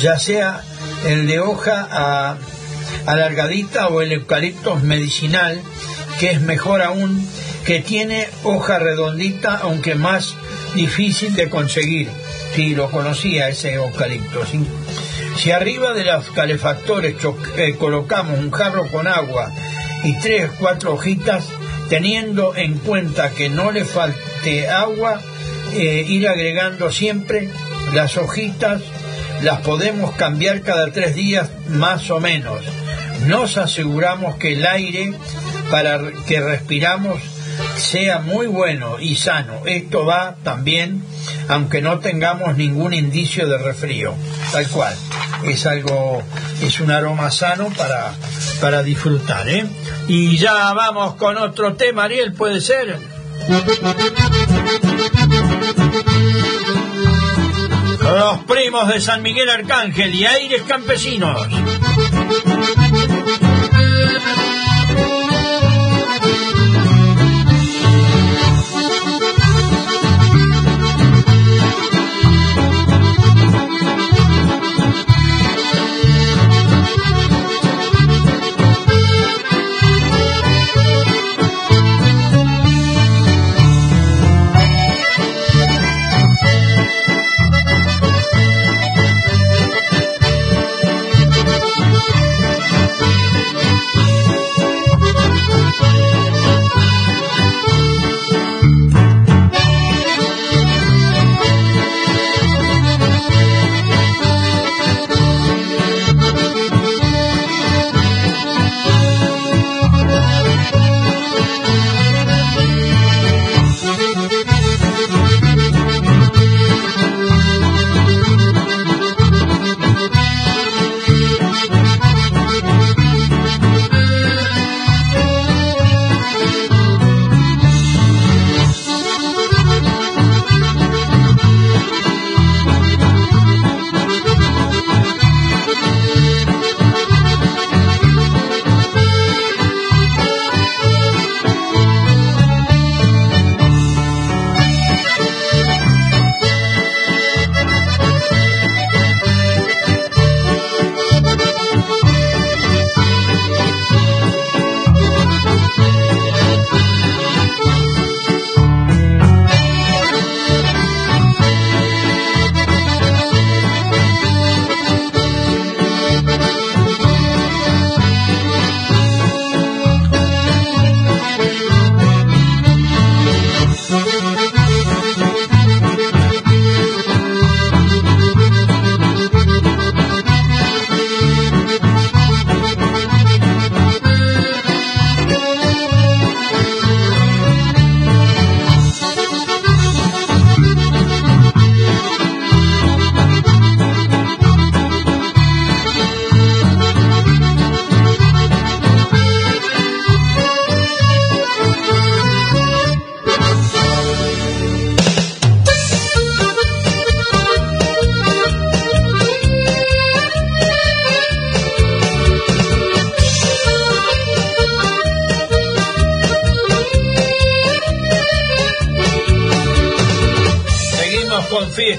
ya sea el de hoja alargadita o el eucalipto medicinal, que es mejor aún, que tiene hoja redondita, aunque más difícil de conseguir. Si lo conocía ese eucalipto. Si arriba de los calefactores eh, colocamos un jarro con agua y tres, cuatro hojitas, teniendo en cuenta que no le agua, eh, ir agregando siempre las hojitas, las podemos cambiar cada tres días más o menos. Nos aseguramos que el aire para que respiramos sea muy bueno y sano. Esto va también, aunque no tengamos ningún indicio de resfrío, tal cual. Es algo, es un aroma sano para, para disfrutar, ¿eh? Y ya vamos con otro tema, Ariel, ¿puede ser? Los primos de San Miguel Arcángel y Aires Campesinos.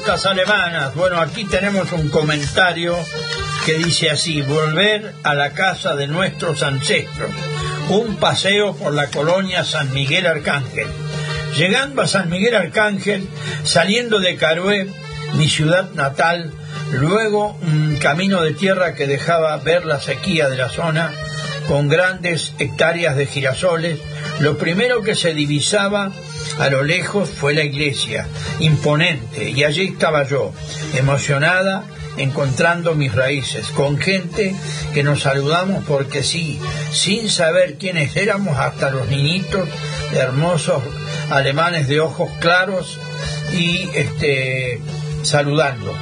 Alemanas. Bueno, aquí tenemos un comentario que dice así, volver a la casa de nuestros ancestros, un paseo por la colonia San Miguel Arcángel. Llegando a San Miguel Arcángel, saliendo de Carué, mi ciudad natal, luego un camino de tierra que dejaba ver la sequía de la zona, con grandes hectáreas de girasoles, lo primero que se divisaba a lo lejos fue la iglesia, imponente, y allí estaba yo, emocionada, encontrando mis raíces, con gente que nos saludamos porque sí, sin saber quiénes éramos, hasta los niñitos hermosos alemanes de ojos claros y este saludando.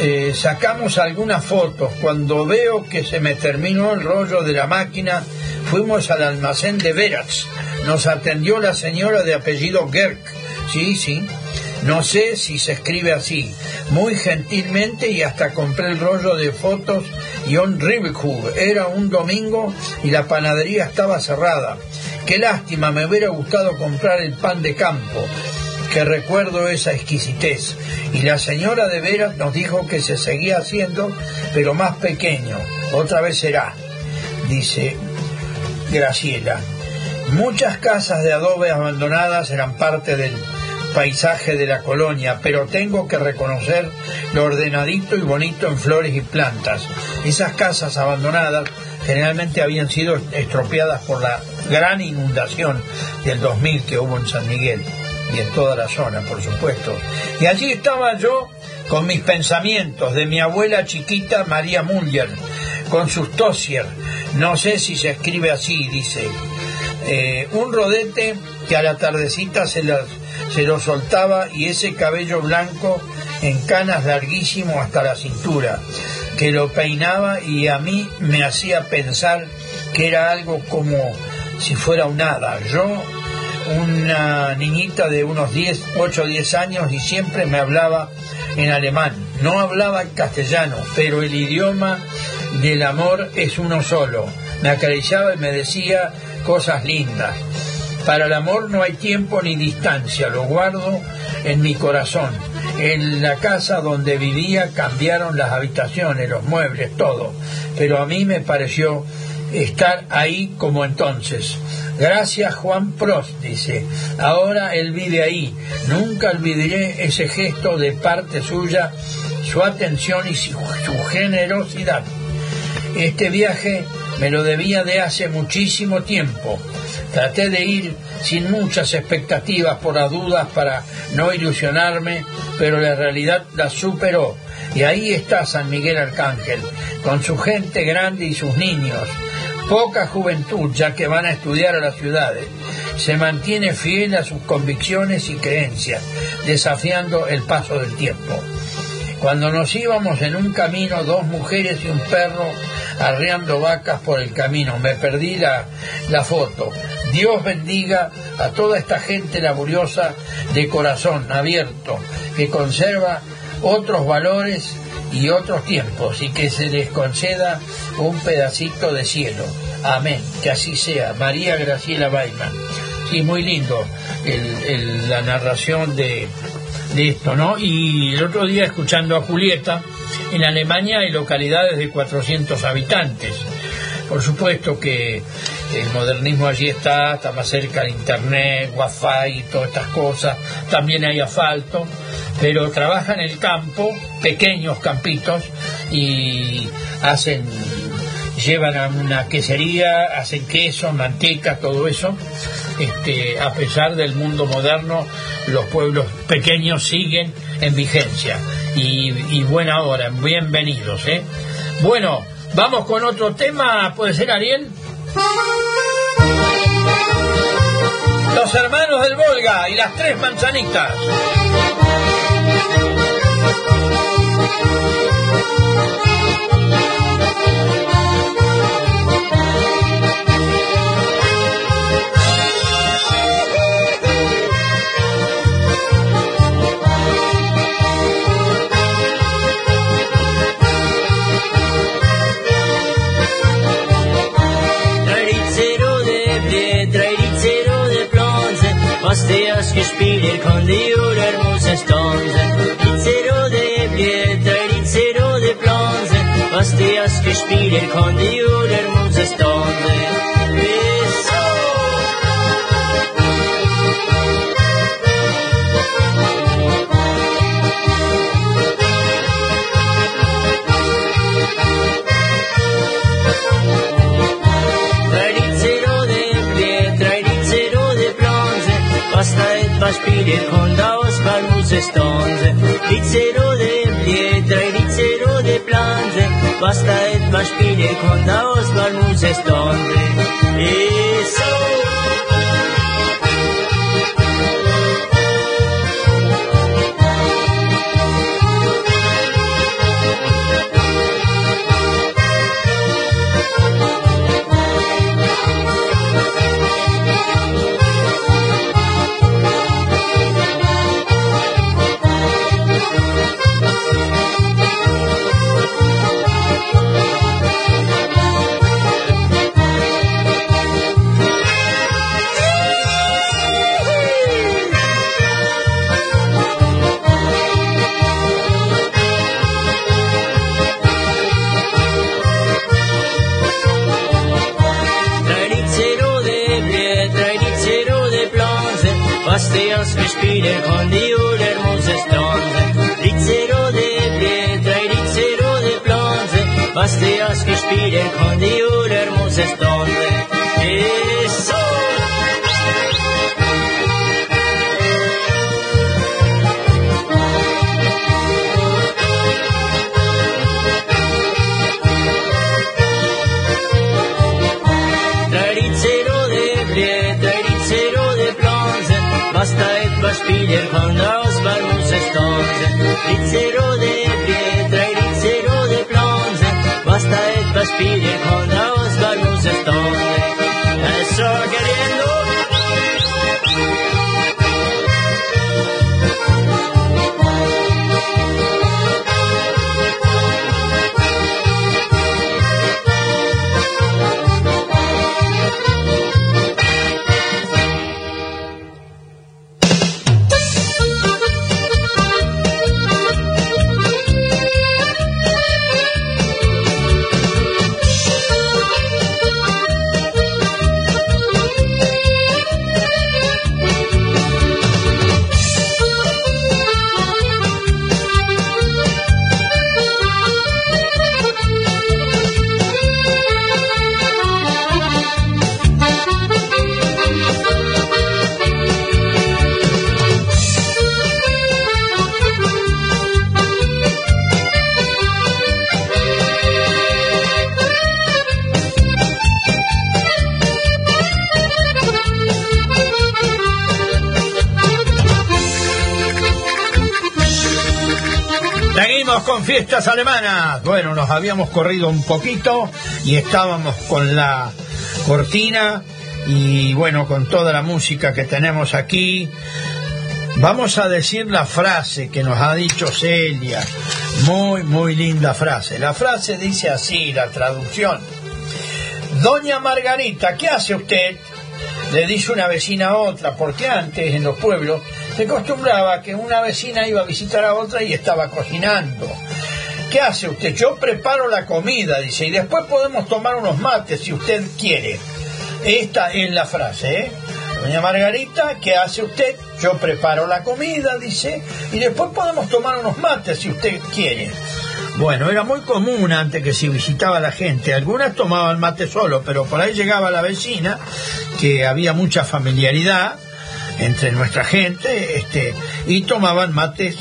Eh, sacamos algunas fotos. Cuando veo que se me terminó el rollo de la máquina, fuimos al almacén de Veras. Nos atendió la señora de apellido Gerk. Sí, sí. No sé si se escribe así. Muy gentilmente y hasta compré el rollo de fotos y un Ribhub. Era un domingo y la panadería estaba cerrada. Qué lástima, me hubiera gustado comprar el pan de campo que recuerdo esa exquisitez. Y la señora de veras nos dijo que se seguía haciendo, pero más pequeño. Otra vez será, dice Graciela. Muchas casas de adobe abandonadas eran parte del paisaje de la colonia, pero tengo que reconocer lo ordenadito y bonito en flores y plantas. Esas casas abandonadas generalmente habían sido estropeadas por la gran inundación del 2000 que hubo en San Miguel y en toda la zona, por supuesto. Y allí estaba yo con mis pensamientos de mi abuela chiquita María Muller, con sus tosier, no sé si se escribe así, dice, eh, un rodete que a la tardecita se, se lo soltaba y ese cabello blanco en canas larguísimo hasta la cintura, que lo peinaba y a mí me hacía pensar que era algo como si fuera un hada. Yo una niñita de unos 10, 8 o 10 años y siempre me hablaba en alemán. No hablaba castellano, pero el idioma del amor es uno solo. Me acariciaba y me decía cosas lindas. Para el amor no hay tiempo ni distancia, lo guardo en mi corazón. En la casa donde vivía cambiaron las habitaciones, los muebles, todo, pero a mí me pareció estar ahí como entonces. Gracias Juan Prost, dice. Ahora él vive ahí. Nunca olvidaré ese gesto de parte suya, su atención y su, generosidad. Este viaje me lo debía de hace muchísimo tiempo. Traté de ir sin muchas expectativas por las dudas para no ilusionarme, pero la realidad la superó. Y ahí está San Miguel Arcángel, con su gente grande y sus niños, poca juventud ya que van a estudiar a las ciudades. Se mantiene fiel a sus convicciones y creencias, desafiando el paso del tiempo. Cuando nos íbamos en un camino, dos mujeres y un perro arreando vacas por el camino. Me perdí la, la foto. Dios bendiga a toda esta gente laboriosa de corazón abierto, que conserva otros valores y otros tiempos y que se les conceda un pedacito de cielo. Amén, que así sea. María Graciela Baiman. Sí, muy lindo la narración de, de esto, ¿no? Y el otro día escuchando a Julieta, en Alemania hay localidades de 400 habitantes. Por supuesto que el modernismo allí está, está más cerca de internet, wifi y todas estas cosas. También hay asfalto, pero trabajan en el campo, pequeños campitos, y hacen, llevan a una quesería, hacen queso, manteca, todo eso. Este, a pesar del mundo moderno, los pueblos pequeños siguen en vigencia. Y, y buena hora, bienvenidos. ¿eh? Bueno, vamos con otro tema, ¿puede ser Ariel? Los hermanos del Volga y las tres manzanitas. spiller kondiorer mot seg stansen. Itzeråde billetter, itzeråde plansen. Fast i asker spiller kondiorer. Basta et paspire con da Oscar Musestonze. Tradizero de pie, tradizero de bronze, basta et paspire con da Oscar Musestonze. Eso. Fiestas alemanas. Bueno, nos habíamos corrido un poquito y estábamos con la cortina y bueno, con toda la música que tenemos aquí. Vamos a decir la frase que nos ha dicho Celia. Muy, muy linda frase. La frase dice así, la traducción. Doña Margarita, ¿qué hace usted? Le dice una vecina a otra, porque antes en los pueblos se acostumbraba que una vecina iba a visitar a otra y estaba cocinando. ¿Qué hace usted? Yo preparo la comida, dice, y después podemos tomar unos mates si usted quiere. Esta es la frase, ¿eh? Doña Margarita, ¿qué hace usted? Yo preparo la comida, dice, y después podemos tomar unos mates si usted quiere. Bueno, era muy común antes que se visitaba la gente. Algunas tomaban mate solo, pero por ahí llegaba la vecina, que había mucha familiaridad entre nuestra gente, este, y tomaban mates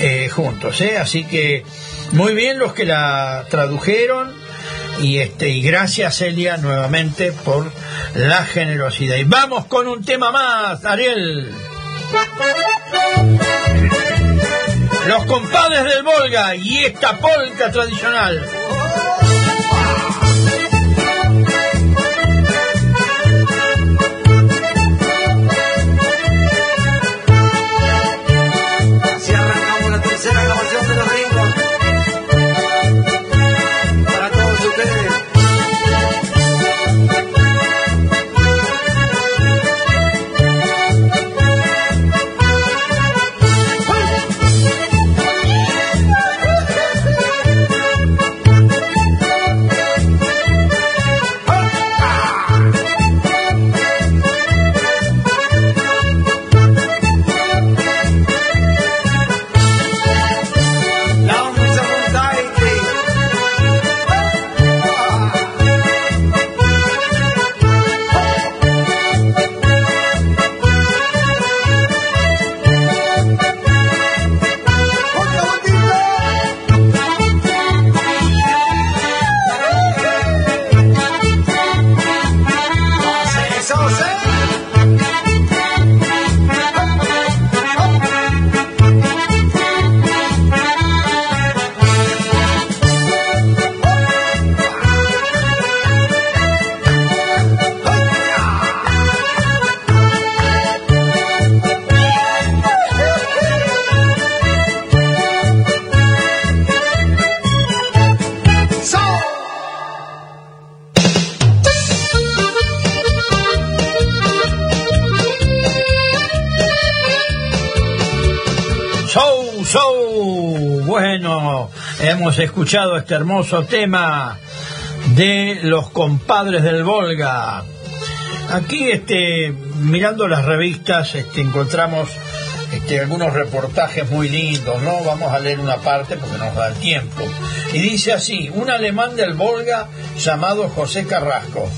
eh, juntos, ¿eh? Así que muy bien los que la tradujeron y este y gracias Celia nuevamente por la generosidad. Y vamos con un tema más, Ariel. Los compadres del Volga y esta polka tradicional. Hemos escuchado este hermoso tema de los compadres del Volga. Aquí, este, mirando las revistas, este, encontramos este, algunos reportajes muy lindos, ¿no? Vamos a leer una parte porque nos da el tiempo. Y dice así, un alemán del Volga llamado José Carrasco,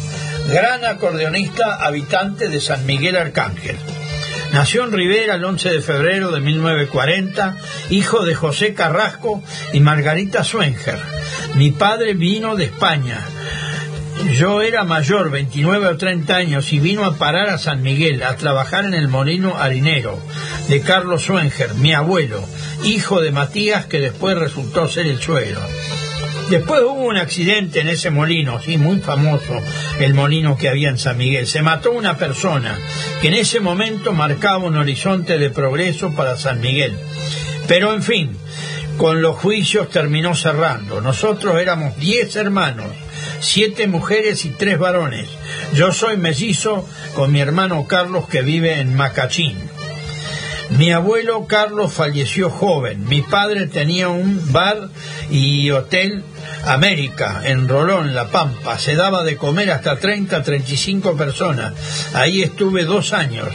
gran acordeonista habitante de San Miguel Arcángel. Nació en Rivera el 11 de febrero de 1940, hijo de José Carrasco y Margarita Swenger. Mi padre vino de España. Yo era mayor, 29 o 30 años, y vino a parar a San Miguel a trabajar en el molino harinero de Carlos Swenger, mi abuelo, hijo de Matías, que después resultó ser el suegro. Después hubo un accidente en ese molino, sí, muy famoso, el molino que había en San Miguel. Se mató una persona que en ese momento marcaba un horizonte de progreso para San Miguel. Pero en fin, con los juicios terminó cerrando. Nosotros éramos diez hermanos, siete mujeres y tres varones. Yo soy mellizo con mi hermano Carlos que vive en Macachín. Mi abuelo Carlos falleció joven. Mi padre tenía un bar y hotel América, en Rolón, La Pampa. Se daba de comer hasta 30, 35 personas. Ahí estuve dos años.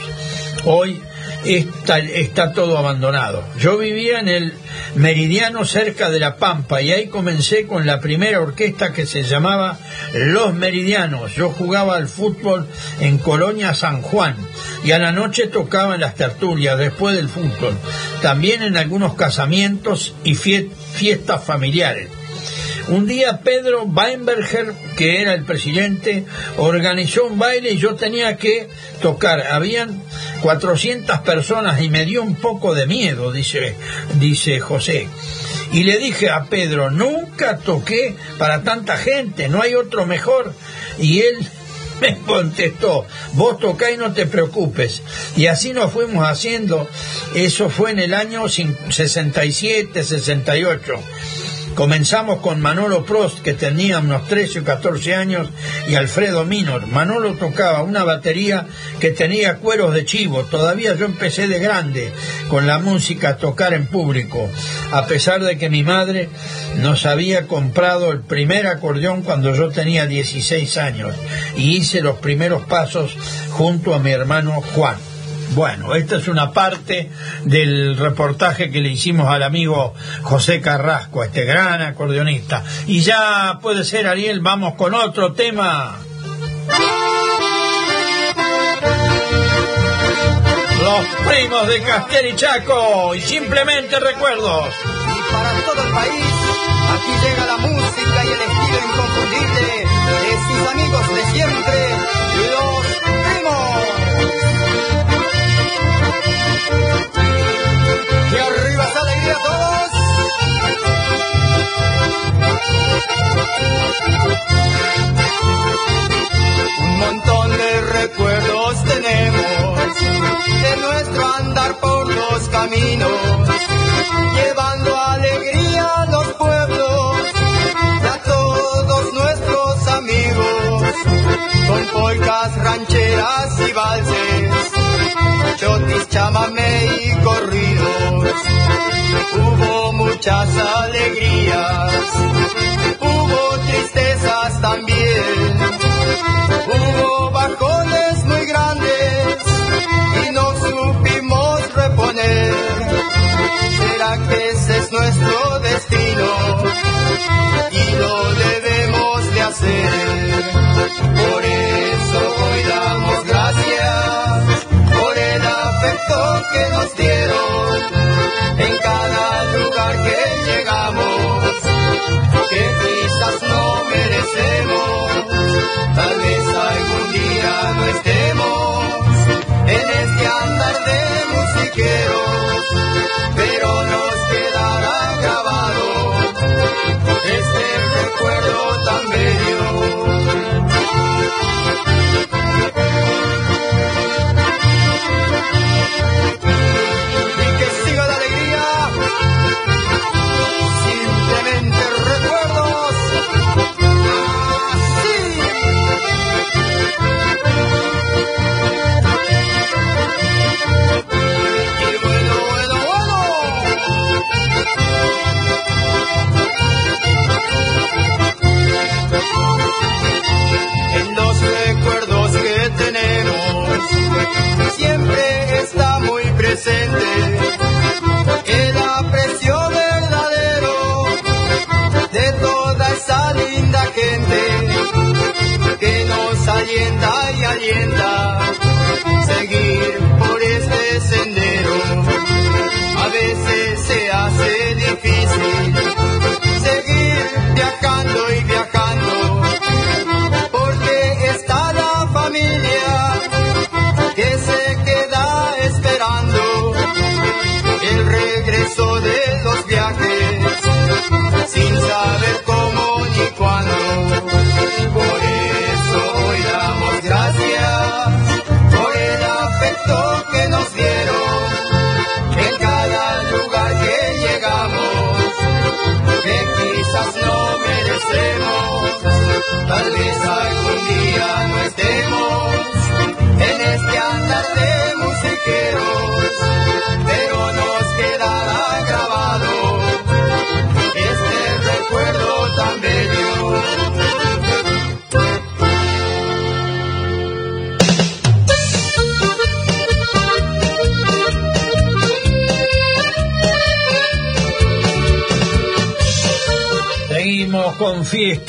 Hoy está, está todo abandonado. Yo vivía en el Meridiano cerca de La Pampa y ahí comencé con la primera orquesta que se llamaba Los Meridianos. Yo jugaba al fútbol en Colonia San Juan y a la noche tocaba en las tertulias después del fútbol. También en algunos casamientos y fiestas familiares. Un día Pedro Weinberger, que era el presidente, organizó un baile y yo tenía que tocar. Habían 400 personas y me dio un poco de miedo, dice, dice José. Y le dije a Pedro, nunca toqué para tanta gente, no hay otro mejor. Y él me contestó, vos tocá y no te preocupes. Y así nos fuimos haciendo, eso fue en el año 67, 68. Comenzamos con Manolo Prost, que tenía unos 13 o 14 años, y Alfredo Minor. Manolo tocaba una batería que tenía cueros de chivo. Todavía yo empecé de grande con la música a tocar en público, a pesar de que mi madre nos había comprado el primer acordeón cuando yo tenía 16 años y hice los primeros pasos junto a mi hermano Juan. Bueno, esta es una parte del reportaje que le hicimos al amigo José Carrasco, este gran acordeonista. Y ya puede ser, Ariel, vamos con otro tema. Los primos de Castel y Chaco, y simplemente recuerdos. Y para todo el país, aquí llega la música y el estilo inconfundible de sus amigos de siempre, los Y arriba esa alegría a todos. Un montón de recuerdos tenemos de nuestro andar por los caminos, llevando alegría a los pueblos y a todos nuestros amigos, con polcas, rancheras y valses chotis, chamamé y corridos. Hubo muchas alegrías, hubo tristezas también, hubo bajones muy grandes y no supimos reponer. ¿Será que ese es nuestro destino? Y lo debemos de hacer. Por eso hoy damos gracias afecto que nos dieron en cada lugar que llegamos, que quizás no merecemos, tal vez algún día no estemos en este andar de musiqueros, pero nos quedará grabado este recuerdo tan bello. Thank you.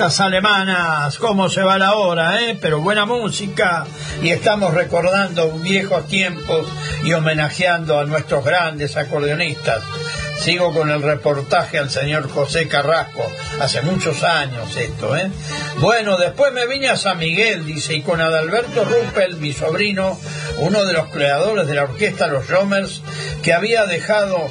Alemanas, cómo se va la hora, ¿eh? Pero buena música y estamos recordando viejos tiempos y homenajeando a nuestros grandes acordeonistas. Sigo con el reportaje al señor José Carrasco, hace muchos años esto, ¿eh? Bueno, después me vine a San Miguel, dice, y con Adalberto Ruppel, mi sobrino, uno de los creadores de la orquesta Los Romers, que había dejado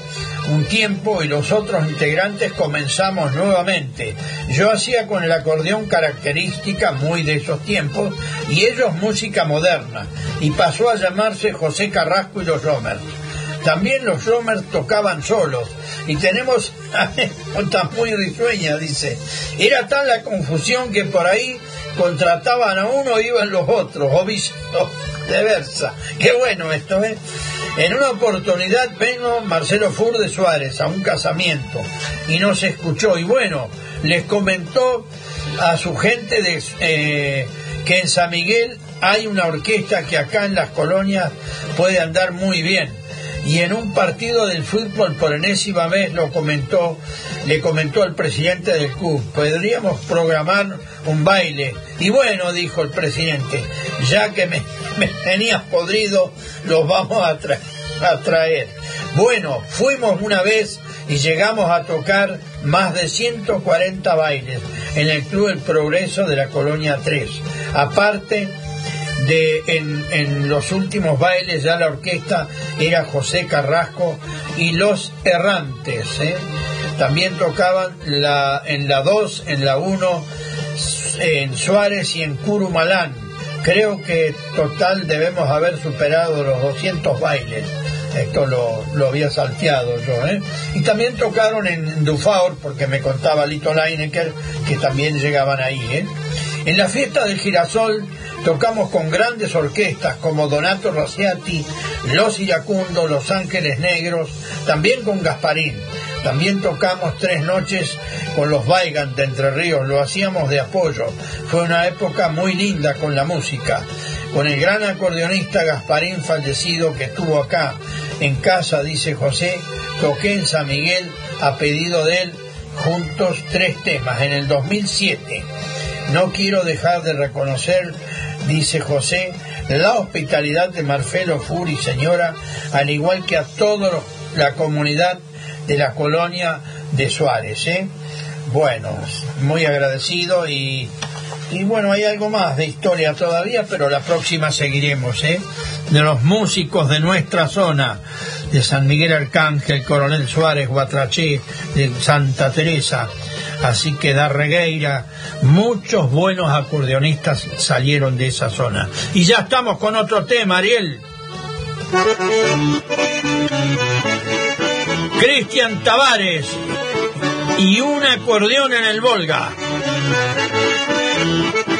un tiempo y los otros integrantes comenzamos nuevamente. Yo hacía con el acordeón característica muy de esos tiempos y ellos música moderna y pasó a llamarse José Carrasco y los Romers. También los Romers tocaban solos y tenemos anécdotas muy risueñas, dice. Era tal la confusión que por ahí contrataban a uno y iban los otros, o viceversa. Qué bueno esto, ¿eh? En una oportunidad vino Marcelo Fur de Suárez a un casamiento y nos escuchó y bueno, les comentó a su gente de, eh, que en San Miguel hay una orquesta que acá en las colonias puede andar muy bien y en un partido del fútbol por enésima vez lo comentó, le comentó al presidente del club, podríamos programar un baile. Y bueno, dijo el presidente, ya que me, me tenías podrido, los vamos a, a traer. Bueno, fuimos una vez y llegamos a tocar más de 140 bailes en el Club El Progreso de la Colonia 3. Aparte, de en, en, los últimos bailes ya la orquesta era José Carrasco y Los Errantes. ¿eh? También tocaban la, en la 2, en la 1, en Suárez y en Curumalán. Creo que total debemos haber superado los 200 bailes. Esto lo, había salteado yo. ¿eh? Y también tocaron en Dufaur, porque me contaba Lito Leinecker, que también llegaban ahí. ¿eh? En la fiesta del girasol tocamos con grandes orquestas como Donato Rosciati, Los Iracundos, Los Ángeles Negros, también con Gasparín. También tocamos tres noches con los Weigand de Entre Ríos, lo hacíamos de apoyo. Fue una época muy linda con la música. Con el gran acordeonista Gasparín fallecido que estuvo acá en casa, dice José, toqué en San Miguel a pedido de él juntos tres temas en el 2007. No quiero dejar de reconocer, dice José, la hospitalidad de Marcelo Furi, señora, al igual que a toda la comunidad de la colonia de Suárez. ¿eh? Bueno, muy agradecido y, y bueno, hay algo más de historia todavía, pero la próxima seguiremos, ¿eh? de los músicos de nuestra zona, de San Miguel Arcángel, Coronel Suárez, Guatraché, de Santa Teresa. Así que da Regueira, muchos buenos acordeonistas salieron de esa zona. Y ya estamos con otro tema, Ariel. Cristian Tavares y un acordeón en el Volga thank you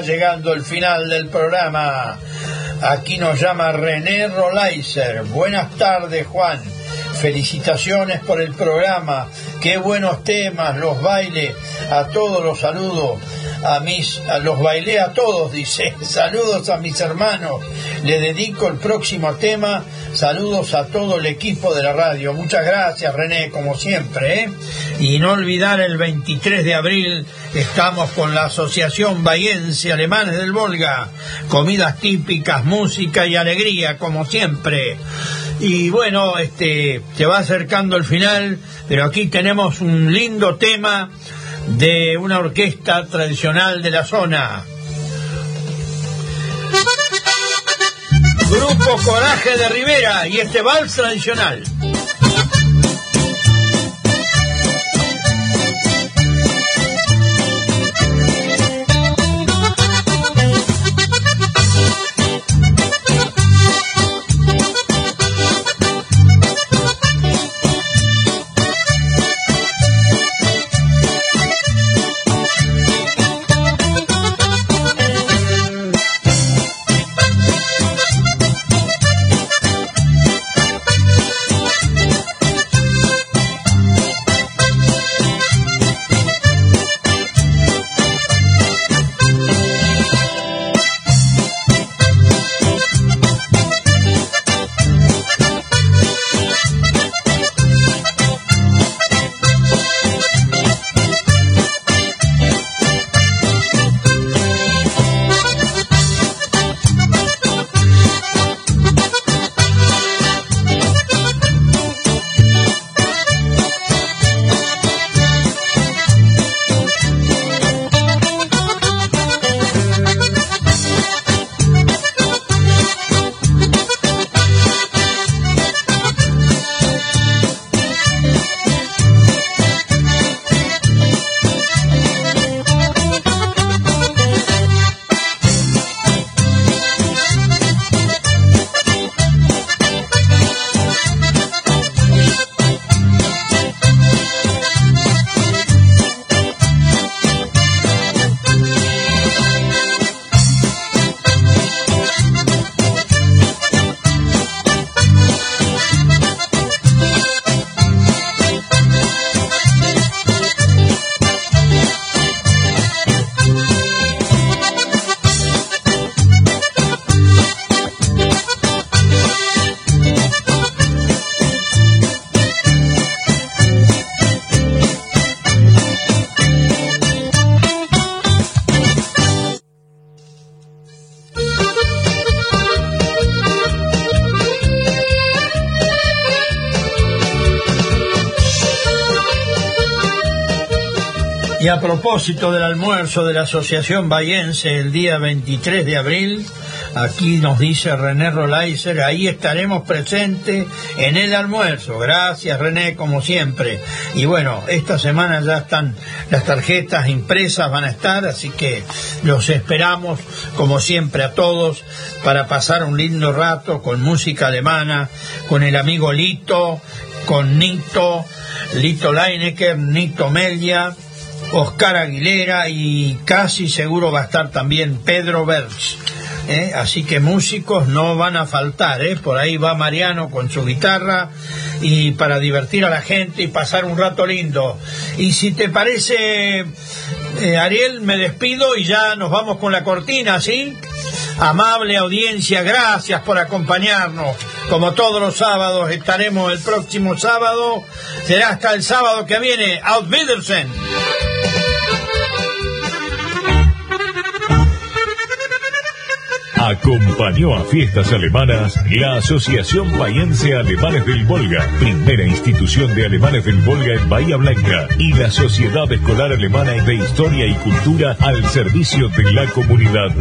llegando el final del programa. Aquí nos llama René Rolaiser. Buenas tardes, Juan. Felicitaciones por el programa. Qué buenos temas, los bailes. A todos los saludo. A mis, a los bailé a todos, dice. Saludos a mis hermanos. Le dedico el próximo tema. Saludos a todo el equipo de la radio. Muchas gracias, René, como siempre. ¿eh? Y no olvidar el 23 de abril estamos con la Asociación Bahiense Alemanes del Volga. Comidas típicas, música y alegría, como siempre. Y bueno, este se va acercando el final, pero aquí tenemos un lindo tema de una orquesta tradicional de la zona. Grupo Coraje de Rivera y este vals tradicional. A propósito del almuerzo de la Asociación Bayense el día 23 de abril, aquí nos dice René Rolaiser, ahí estaremos presentes en el almuerzo. Gracias René, como siempre. Y bueno, esta semana ya están las tarjetas impresas, van a estar, así que los esperamos, como siempre, a todos para pasar un lindo rato con música alemana, con el amigo Lito, con Nito, Lito Leinecker, Nito Melia Oscar Aguilera y casi seguro va a estar también Pedro Berch. ¿eh? Así que músicos no van a faltar, ¿eh? por ahí va Mariano con su guitarra y para divertir a la gente y pasar un rato lindo. Y si te parece, eh, Ariel, me despido y ya nos vamos con la cortina, ¿sí? Amable audiencia, gracias por acompañarnos. Como todos los sábados, estaremos el próximo sábado. Será hasta el sábado que viene. Acompañó a fiestas alemanas la Asociación Bahiense Alemanes del Volga, primera institución de alemanes del Volga en Bahía Blanca, y la Sociedad Escolar Alemana de Historia y Cultura al servicio de la comunidad.